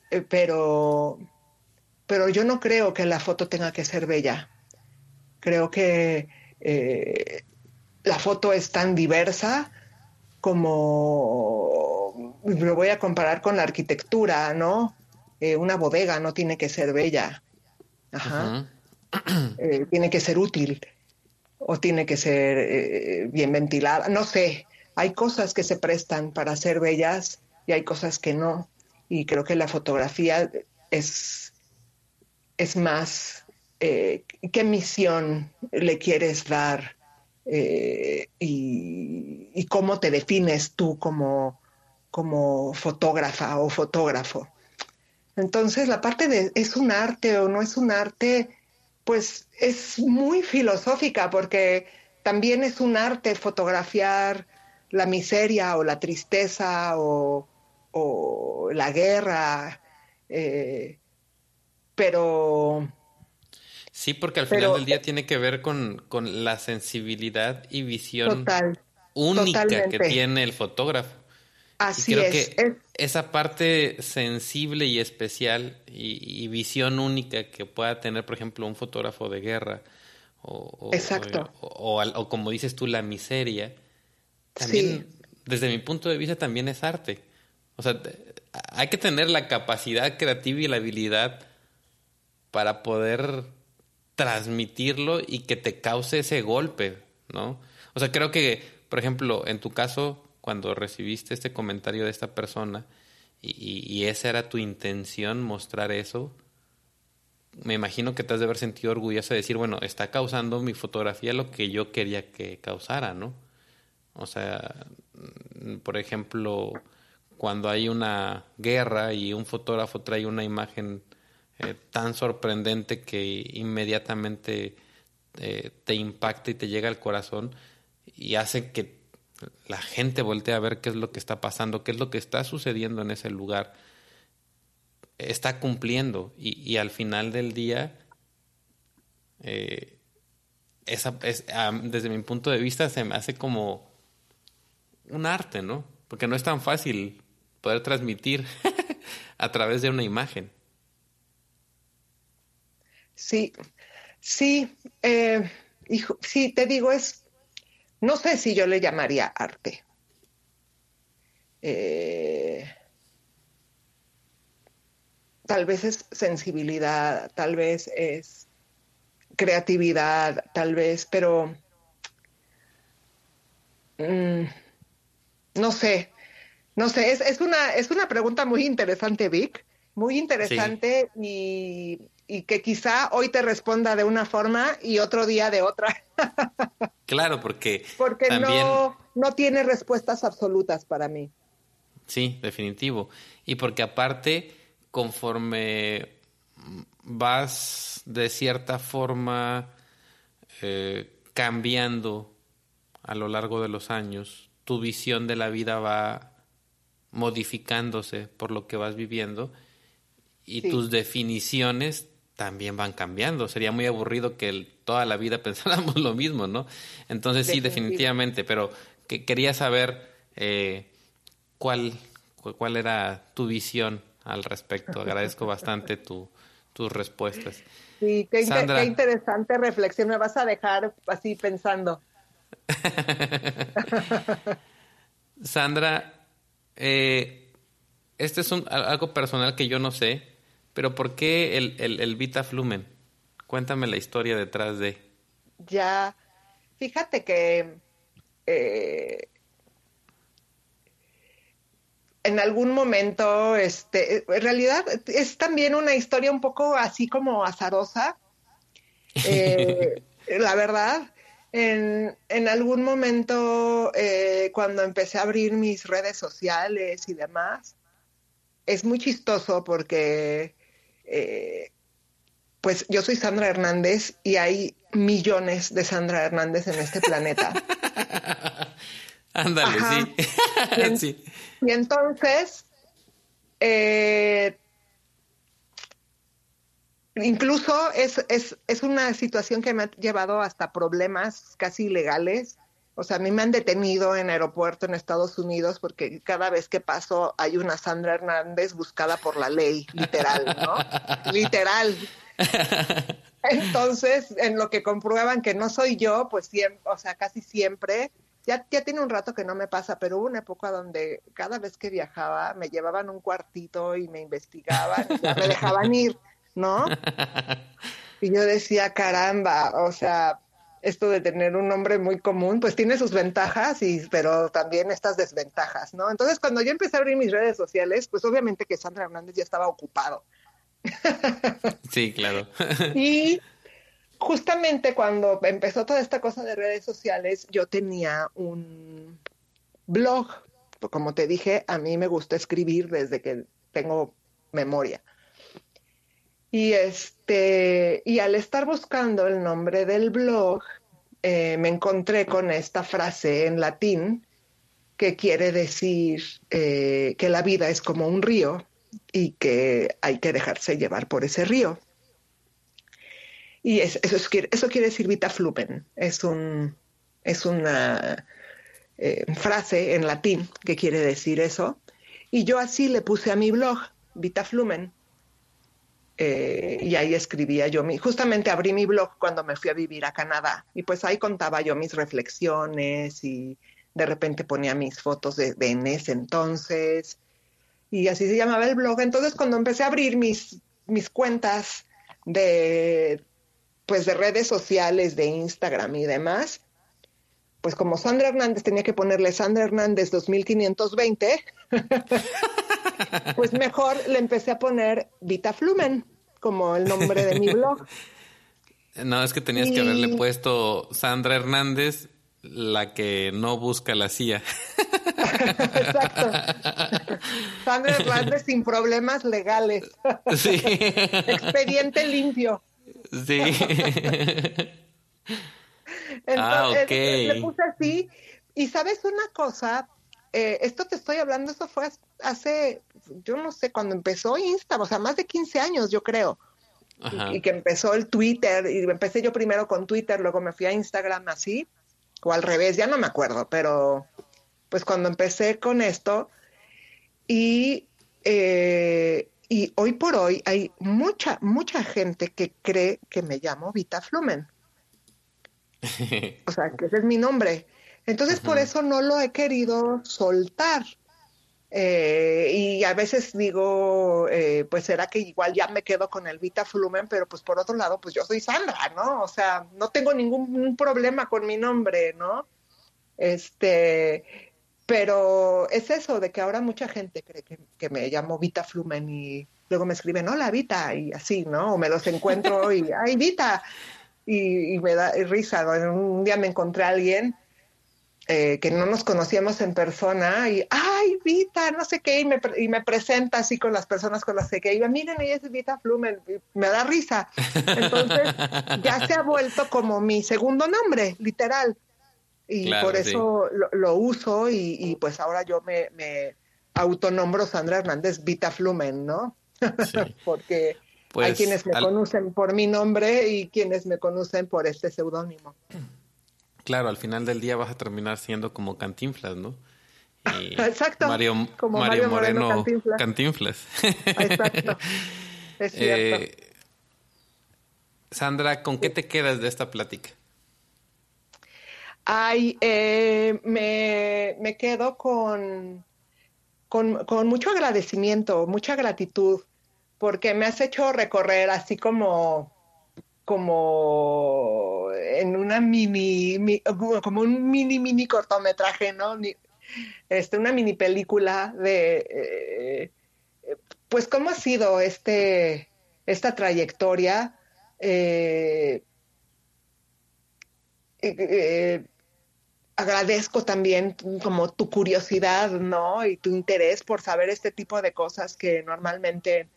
eh, pero pero yo no creo que la foto tenga que ser bella. Creo que eh, la foto es tan diversa como lo voy a comparar con la arquitectura, ¿no? Eh, una bodega no tiene que ser bella. Ajá. Eh, tiene que ser útil o tiene que ser bien ventilada. No sé, hay cosas que se prestan para ser bellas y hay cosas que no. Y creo que la fotografía es es más eh, qué misión le quieres dar eh, y, cómo te defines tú como, como fotógrafa o fotógrafo. Entonces, la parte de es un arte o no es un arte, pues es muy filosófica porque también es un arte fotografiar la miseria o la tristeza o, la guerra. Eh, pero... Sí, porque al final del día tiene que ver con, la sensibilidad y visión única que tiene el fotógrafo. Así creo es. Que esa parte sensible y especial y, visión única que pueda tener, por ejemplo, un fotógrafo de guerra o, Exacto. o, como dices tú, la miseria, también, desde mi punto de vista, también es arte. O sea, hay que tener la capacidad creativa y la habilidad para poder transmitirlo y que te cause ese golpe, ¿no? O sea, creo que, por ejemplo, en tu caso, cuando recibiste este comentario de esta persona y, esa era tu intención, mostrar eso, me imagino que te has de haber sentido orgullosa de decir, bueno, está causando mi fotografía lo que yo quería que causara, ¿no? O sea, mm, por ejemplo, cuando hay una guerra y un fotógrafo trae una imagen eh, tan sorprendente que inmediatamente eh, te impacta y te llega al corazón y hace que la gente voltee a ver qué es lo que está pasando, qué es lo que está sucediendo en ese lugar. Está cumpliendo y, al final del día, eh, desde mi punto de vista, se me hace como un arte, ¿no? Porque no es tan fácil poder transmitir a través de una imagen. Sí, sí, eh, sí, te digo, es, no sé si yo le llamaría arte. Eh, tal vez es sensibilidad, tal vez es creatividad, tal vez, pero mm, no sé, no sé, es, es, una, es una pregunta muy interesante, Vic, muy interesante y y que quizá hoy te responda de una forma y otro día de otra. claro, porque porque no no tiene respuestas absolutas para mí. Sí, definitivo. Y porque aparte conforme vas de cierta forma eh, cambiando a lo largo de los años, tu visión de la vida va modificándose por lo que vas viviendo y tus definiciones también van cambiando. Sería muy aburrido que toda la vida pensáramos lo mismo, ¿no? Entonces sí, definitivamente, pero que, quería saber eh, cuál, cuál era tu visión al respecto. Agradezco bastante tu, tus respuestas. Sí, qué, qué interesante reflexión. Me vas a dejar así pensando. Sandra, eh, este es un, algo personal que yo no sé, pero ¿por qué el, el, Vita Flumen? Cuéntame la historia detrás de. Ya, fíjate que eh, en algún momento, este, en realidad es también una historia un poco así como azarosa. Eh, la verdad, en, en algún momento, eh, cuando empecé a abrir mis redes sociales y demás, es muy chistoso porque eh, pues yo soy Sandra Hernández y hay millones de Sandra Hernández en este planeta. Ándale, sí. sí. Y entonces, eh, incluso es, es, es, una situación que me ha llevado hasta problemas casi legales. O sea, a mí me han detenido en aeropuerto en Estados Unidos porque cada vez que paso hay una Sandra Hernández buscada por la ley, literal, ¿no? literal. Entonces, en lo que comprueban que no soy yo, pues siempre, o sea, casi siempre ya, ya tiene un rato que no me pasa, pero hubo una época donde cada vez que viajaba me llevaban un cuartito y me investigaban, y me dejaban ir, ¿no? Y yo decía, caramba, o sea, esto de tener un nombre muy común, pues tiene sus ventajas, y, pero también estas desventajas, ¿no? Entonces, cuando yo empecé a abrir mis redes sociales, pues obviamente que Sandra Hernández ya estaba ocupado. Sí, claro. Y justamente cuando empezó toda esta cosa de redes sociales, yo tenía un blog. Como te dije, a mí me gusta escribir desde que tengo memoria. Y este, y al estar buscando el nombre del blog, eh, me encontré con esta frase en latín que quiere decir eh, que la vida es como un río y que hay que dejarse llevar por ese río. Y eso, eso quiere decir vita flumen. Es, un, es una eh, frase en latín que quiere decir eso. Y yo así le puse a mi blog, vita flumen. Eh, y ahí escribía yo, mi, justamente abrí mi blog cuando me fui a vivir a Canadá. Y pues ahí contaba yo mis reflexiones y de repente ponía mis fotos de, de en ese entonces. Y así se llamaba el blog. Entonces cuando empecé a abrir mis, mis cuentas de pues de redes sociales, de Instagram y demás, pues como Sandra Hernández tenía que ponerle Sandra Hernández 2520, pues mejor le empecé a poner Vita Flumen como el nombre de mi blog. No, es que tenías que haberle puesto Sandra Hernández, la que no busca la CIA. Exacto. Sandra Hernández sin problemas legales. Sí. Expediente limpio. Sí. ah, ok. Le puse así. Y sabes una cosa, eh, esto te estoy hablando, eso fue hace, yo no sé, cuando empezó Insta, o sea, más de 15 años, yo creo. Y, que empezó el Twitter, y empecé yo primero con Twitter, luego me fui a Instagram así, o al revés, ya no me acuerdo, pero pues cuando empecé con esto, y eh, y hoy por hoy hay mucha, mucha gente que cree que me llamo Vita Flumen. o sea, que ese es mi nombre. Entonces, por eso no lo he querido soltar. Eh, y a veces digo, eh, pues será que igual ya me quedo con el Vita Flumen, pero pues por otro lado, pues yo soy Sandra, ¿no? O sea, no tengo ningún problema con mi nombre, ¿no? Este, pero es eso, de que ahora mucha gente cree que, me llamo Vita Flumen y luego me escriben, hola Vita, y así, ¿no? O me los encuentro y, ay Vita, y, me da risa. Un día me encontré a alguien eh, que no nos conocíamos en persona y, ay Vita, no sé qué, y me, y me presenta así con las personas con las que iba, miren, ella es Vita Flumen, me da risa. Entonces ya se ha vuelto como mi segundo nombre, literal y por eso lo, uso y, pues ahora yo me, me, autonombro Sandra Hernández Vita Flumen, ¿no? Porque hay pues, quienes me conocen por mi nombre y quienes me conocen por este seudónimo. Claro, al final del día vas a terminar siendo como Cantinflas, ¿no? Exacto. Mario, como Mario, Moreno, Cantinflas. Exacto. Es cierto. Eh, Sandra, ¿con qué te quedas de esta plática? Ay, eh, me, me, quedo con, con, con, mucho agradecimiento, mucha gratitud, porque me has hecho recorrer así como, como en una mini, como un mini, mini cortometraje, ¿no? Este, una mini película de, eh, pues, cómo ha sido este, esta trayectoria. Eh, eh, agradezco también como tu curiosidad, ¿no? Y tu interés por saber este tipo de cosas que normalmente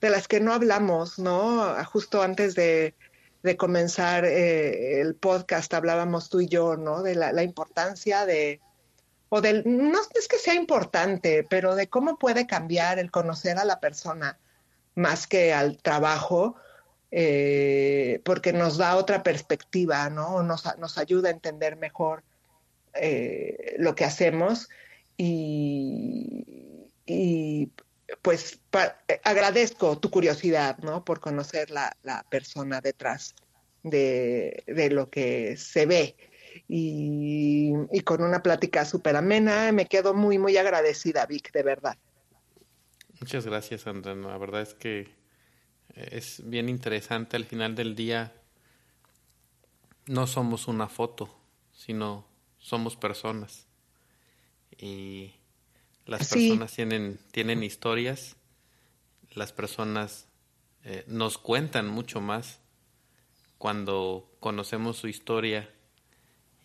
de las que no hablamos, ¿no? Justo antes de, de comenzar eh, el podcast hablábamos tú y yo, ¿no? De la, importancia de, o del, no es que sea importante, pero de cómo puede cambiar el conocer a la persona más que al trabajo, eh, porque nos da otra perspectiva, ¿no? Nos, nos ayuda a entender mejor eh, lo que hacemos y, y pues agradezco tu curiosidad, ¿no? Por conocer la, la persona detrás de, de, lo que se ve. Y, con una plática súper amena, me quedo muy, muy agradecida, Vic, de verdad. Muchas gracias, Sandra. La verdad es que es bien interesante al final del día. No somos una foto, sino somos personas. Y las personas tienen, tienen historias, las personas eh, nos cuentan mucho más cuando conocemos su historia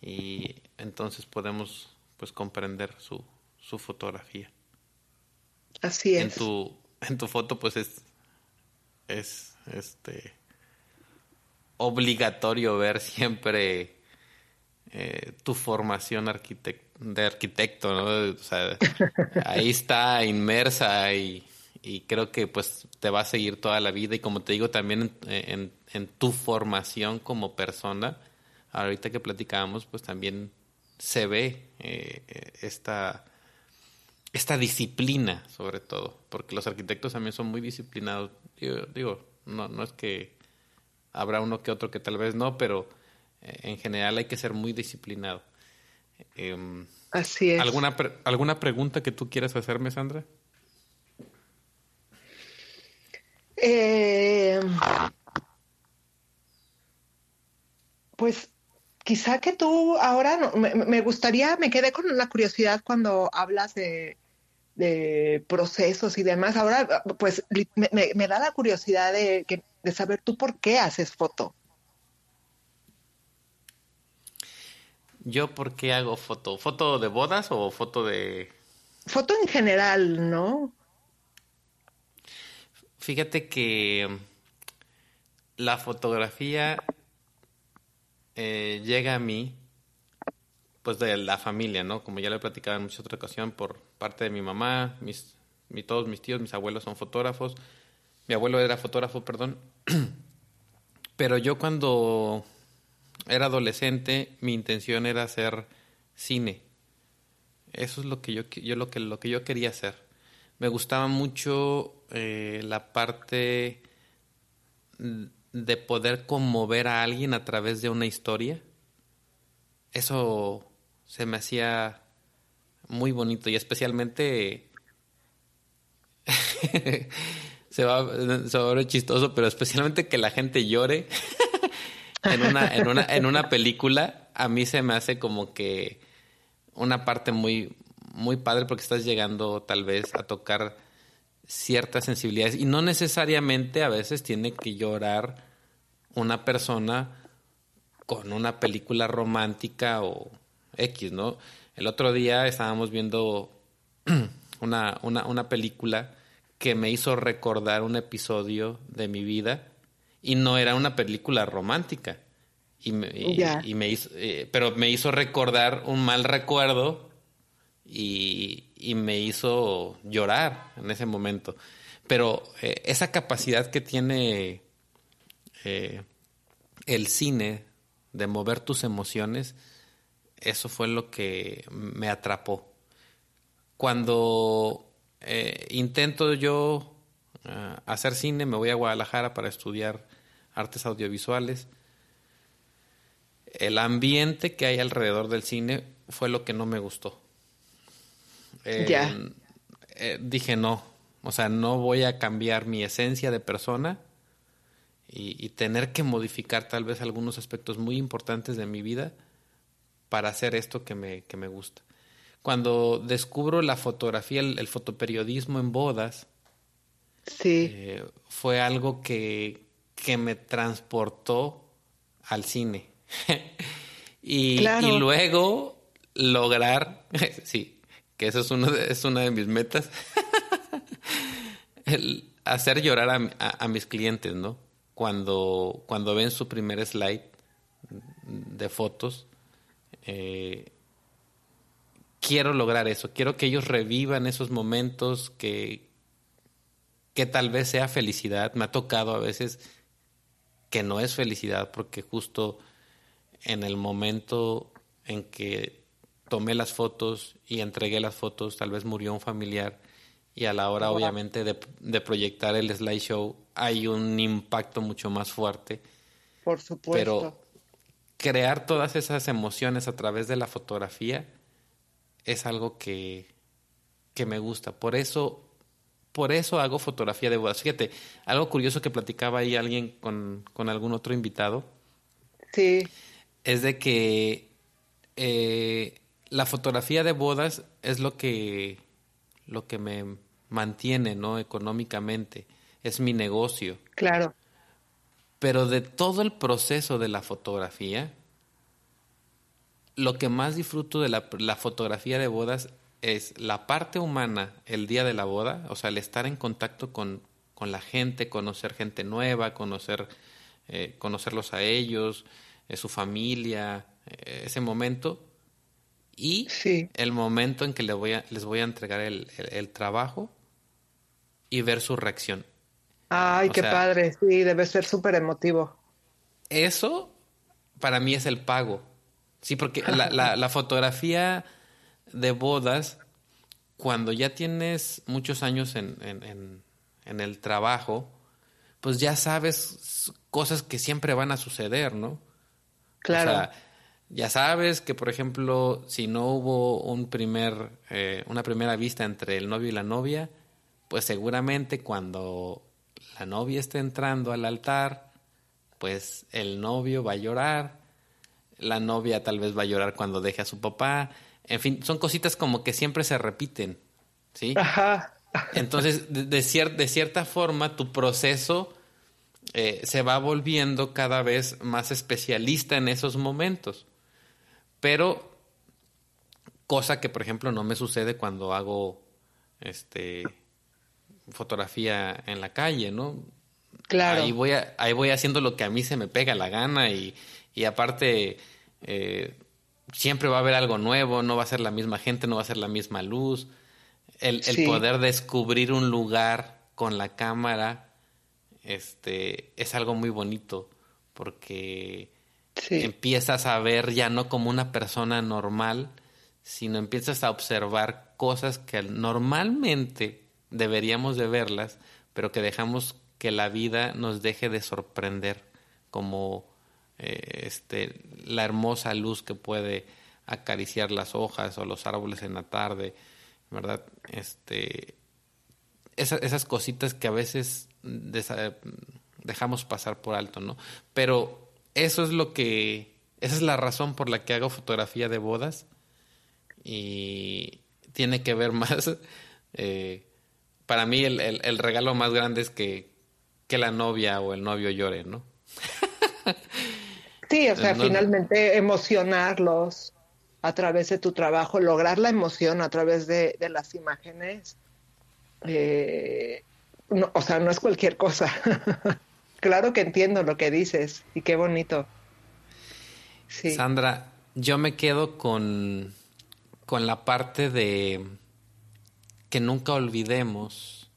y entonces podemos pues comprender su, su fotografía. Así es. En tu, en tu foto pues es, es este obligatorio ver siempre eh, tu formación de arquitecto, ¿no? Ahí está inmersa y, creo que pues te va a seguir toda la vida y como te digo también en, tu formación como persona, ahorita que platicábamos pues también se ve eh, esta, esta disciplina sobre todo, porque los arquitectos también son muy disciplinados, digo, digo no, no es que habrá uno que otro que tal vez no, pero en general hay que ser muy disciplinado. Em, Así es. ¿alguna, ¿Alguna pregunta que tú quieras hacerme, Sandra? Eh, pues quizá que tú ahora, me, gustaría, me quedé con la curiosidad cuando hablas de, procesos y demás. Ahora, pues me, da la curiosidad de, de saber tú por qué haces foto. ¿Yo por qué hago foto? ¿Foto de bodas o foto de...? Foto en general, ¿no? Fíjate que la fotografía eh, llega a mí, pues de la familia, ¿no? Como ya lo he platicado en muchas otras ocasiones, por parte de mi mamá, mis, todos mis tíos, mis abuelos son fotógrafos. Mi abuelo era fotógrafo, perdón. Pero yo cuando era adolescente, mi intención era hacer cine. Eso es lo que yo, yo, lo que, lo que yo quería hacer. Me gustaba mucho eh, la parte de poder conmover a alguien a través de una historia. Eso se me hacía muy bonito y especialmente se va, se va a ver chistoso, pero especialmente que la gente llore en una, en una, en una película, a mí se me hace como que una parte muy, muy padre porque estás llegando tal vez a tocar ciertas sensibilidades y no necesariamente a veces tiene que llorar una persona con una película romántica o X, ¿no? El otro día estábamos viendo una, una, una película que me hizo recordar un episodio de mi vida y no era una película romántica. Y me, y, me hizo, eh, pero me hizo recordar un mal recuerdo y, y me hizo llorar en ese momento. Pero eh, esa capacidad que tiene eh, el cine de mover tus emociones, eso fue lo que me atrapó. Cuando intento yo hacer cine, me voy a Guadalajara para estudiar artes audiovisuales. El ambiente que hay alrededor del cine fue lo que no me gustó. ya. Eh, dije no, o sea, no voy a cambiar mi esencia de persona y, tener que modificar tal vez algunos aspectos muy importantes de mi vida para hacer esto que me, que me gusta. Cuando descubro la fotografía, el, fotoperiodismo en bodas, sí. Eh, fue algo que, que me transportó al cine. y, luego lograr, sí, que eso es, uno es una de mis metas, hacer llorar a, mis clientes, ¿no? Cuando, cuando ven su primer slide de fotos, eh, quiero lograr eso, quiero que ellos revivan esos momentos que, que tal vez sea felicidad. Me ha tocado a veces que no es felicidad porque justo en el momento en que tomé las fotos y entregué las fotos, tal vez murió un familiar y a la hora obviamente de, proyectar el slideshow hay un impacto mucho más fuerte. Por supuesto. Pero crear todas esas emociones a través de la fotografía es algo que, que me gusta. Por eso, por eso hago fotografía de bodas. Fíjate, algo curioso que platicaba ahí alguien con, con algún otro invitado. Sí. Es de que eh, la fotografía de bodas es lo que, lo que me mantiene, ¿no? Económicamente. Es mi negocio. Claro. Pero de todo el proceso de la fotografía, lo que más disfruto de la, la, fotografía de bodas es la parte humana el día de la boda, o sea, el estar en contacto con, con la gente, conocer gente nueva, conocer, eh, conocerlos a ellos, eh, su familia, eh, ese momento y el momento en que les voy a, les voy a entregar el, trabajo y ver su reacción. Ay, qué padre, sí, debe ser súper emotivo. Eso para mí es el pago. Sí, porque la, la, fotografía de bodas, cuando ya tienes muchos años en, en, en, el trabajo, pues ya sabes cosas que siempre van a suceder, ¿no? Claro. Ya sabes que, por ejemplo, si no hubo un primer, eh, una primera vista entre el novio y la novia, pues seguramente cuando la novia esté entrando al altar, pues el novio va a llorar, la novia tal vez va a llorar cuando deje a su papá, en fin, son cositas como que siempre se repiten, ¿sí? Ajá. Entonces, de, de, cierta forma, tu proceso eh, se va volviendo cada vez más especialista en esos momentos. Pero cosa que, por ejemplo, no me sucede cuando hago este fotografía en la calle, ¿no? Claro. Ahí voy, ahí voy haciendo lo que a mí se me pega la gana y, aparte eh, siempre va a haber algo nuevo, no va a ser la misma gente, no va a ser la misma luz. El, poder descubrir un lugar con la cámara este, es algo muy bonito porque empiezas a ver ya no como una persona normal, sino empiezas a observar cosas que normalmente deberíamos de verlas, pero que dejamos que la vida nos deje de sorprender, como eh, este, la hermosa luz que puede acariciar las hojas o los árboles en la tarde, ¿verdad? Este, esas cositas que a veces dejamos pasar por alto, ¿no? Pero eso es lo que, esa es la razón por la que hago fotografía de bodas y tiene que ver más, eh, para mí el, el, regalo más grande es que, que la novia o el novio llore, ¿no? Sí, o sea, finalmente emocionarlos a través de tu trabajo, lograr la emoción a través de, de las imágenes, eh, o sea, no es cualquier cosa. Claro que entiendo lo que dices y qué bonito. Sandra, yo me quedo con, con la parte de que nunca olvidemos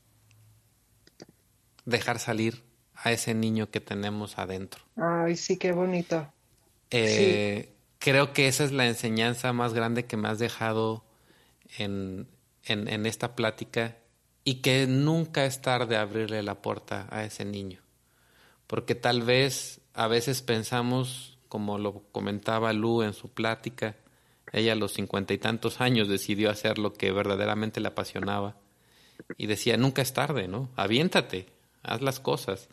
dejar salir a ese niño que tenemos adentro. Ay, sí, qué bonito. Eh, creo que esa es la enseñanza más grande que me has dejado en, en, en esta plática y que nunca es tarde abrirle la puerta a ese niño porque tal vez a veces pensamos, como lo comentaba Lu en su plática, ella a los cincuenta y tantos años decidió hacer lo que verdaderamente le apasionaba y decía, nunca es tarde, ¿no? Aviéntate, haz las cosas.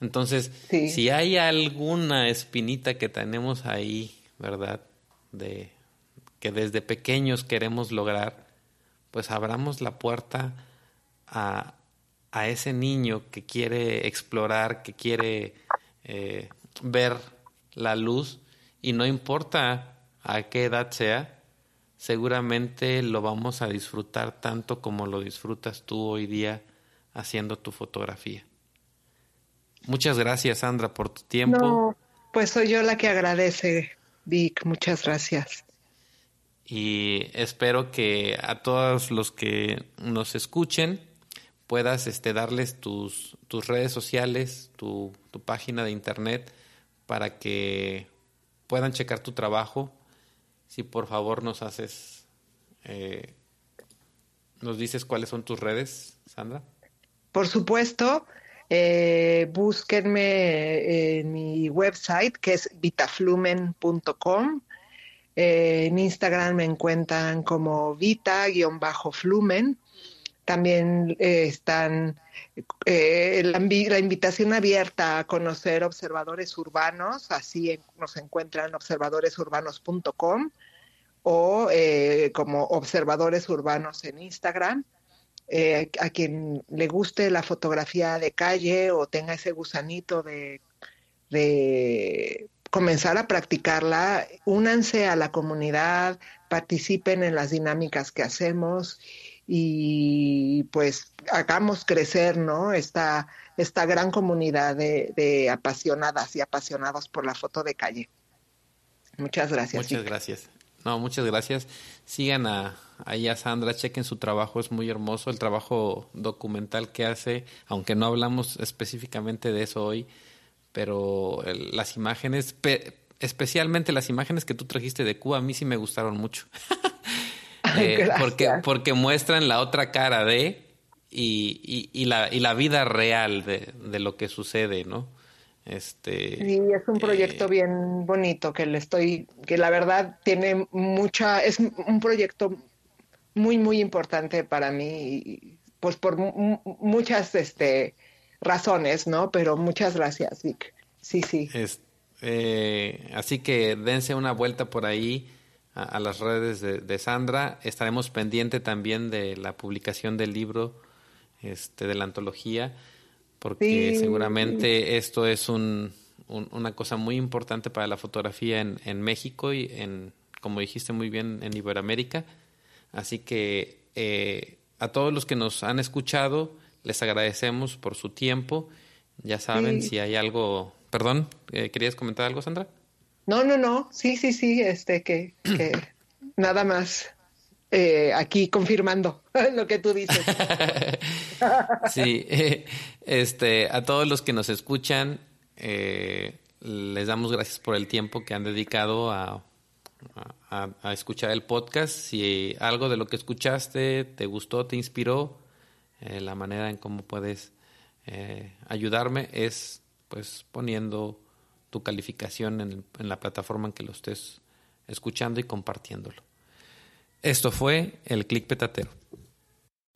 Entonces, si hay alguna espinita que tenemos ahí, ¿verdad? De que desde pequeños queremos lograr, pues abramos la puerta a, a ese niño que quiere explorar, que quiere eh, ver la luz y no importa a qué edad sea, seguramente lo vamos a disfrutar tanto como lo disfrutas tú hoy día haciendo tu fotografía. Muchas gracias, Sandra, por tu tiempo. No, pues soy yo la que agradece, Vic. Muchas gracias. Y espero que a todos los que nos escuchen puedas este, darles tus, tus redes sociales, tu, tu página de internet, para que puedan checar tu trabajo. Si por favor nos haces, eh, nos dices cuáles son tus redes, Sandra. Por supuesto, eh, búsquenme en mi website que es vitaflumen.com. Eh, en Instagram me encuentran como vita-flumen. También eh, están eh, la, invitación abierta a conocer observadores urbanos, así nos encuentran observadoresurbanos.com o eh, como observadores urbanos en Instagram. A quien le guste la fotografía de calle o tenga ese gusanito de, de comenzar a practicarla, únanse a la comunidad, participen en las dinámicas que hacemos y pues hagamos crecer, ¿no? Esta, esta gran comunidad de, apasionadas y apasionados por la foto de calle. Muchas gracias. Muchas gracias. No, muchas gracias. Sigan a, ahí a Sandra, chequen su trabajo, es muy hermoso el trabajo documental que hace, aunque no hablamos específicamente de eso hoy, pero las imágenes, especialmente las imágenes que tú trajiste de Cuba, a mí sí me gustaron mucho. Eh, porque, porque muestran la otra cara de y, y, la, y la vida real de, de, lo que sucede, ¿no? Este, sí, es un proyecto eh, bien bonito que le estoy, que la verdad tiene mucha, es un proyecto muy, muy importante para mí, pues por muchas este, razones, ¿no? Pero muchas gracias, Vic. Sí, sí. Eh, así que dense una vuelta por ahí a, las redes de, Sandra. Estaremos pendiente también de la publicación del libro, este, de la antología, porque seguramente esto es un, una cosa muy importante para la fotografía en, en, México y en, como dijiste muy bien, en Iberoamérica. Así que eh, a todos los que nos han escuchado, les agradecemos por su tiempo. Ya saben, si hay algo... Perdón, eh, ¿querías comentar algo, Sandra? No, no, no, sí, sí, sí, este, que, que nada más eh, aquí confirmando lo que tú dices. sí, este, a todos los que nos escuchan, eh, les damos gracias por el tiempo que han dedicado a, a, escuchar el podcast. Si algo de lo que escuchaste te gustó, te inspiró, eh, la manera en cómo puedes ayudarme es pues poniendo tu calificación en la plataforma en que lo estés escuchando y compartiéndolo. Esto fue el Click Petatero.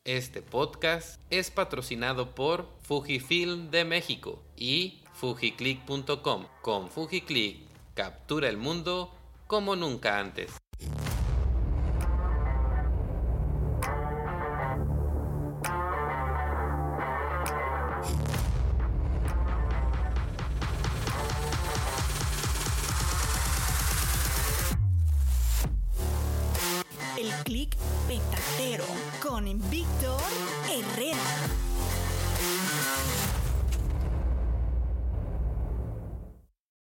Este podcast es patrocinado por Fujifilm de México y fujiclick.com. Con Fujiclick, captura el mundo como nunca antes.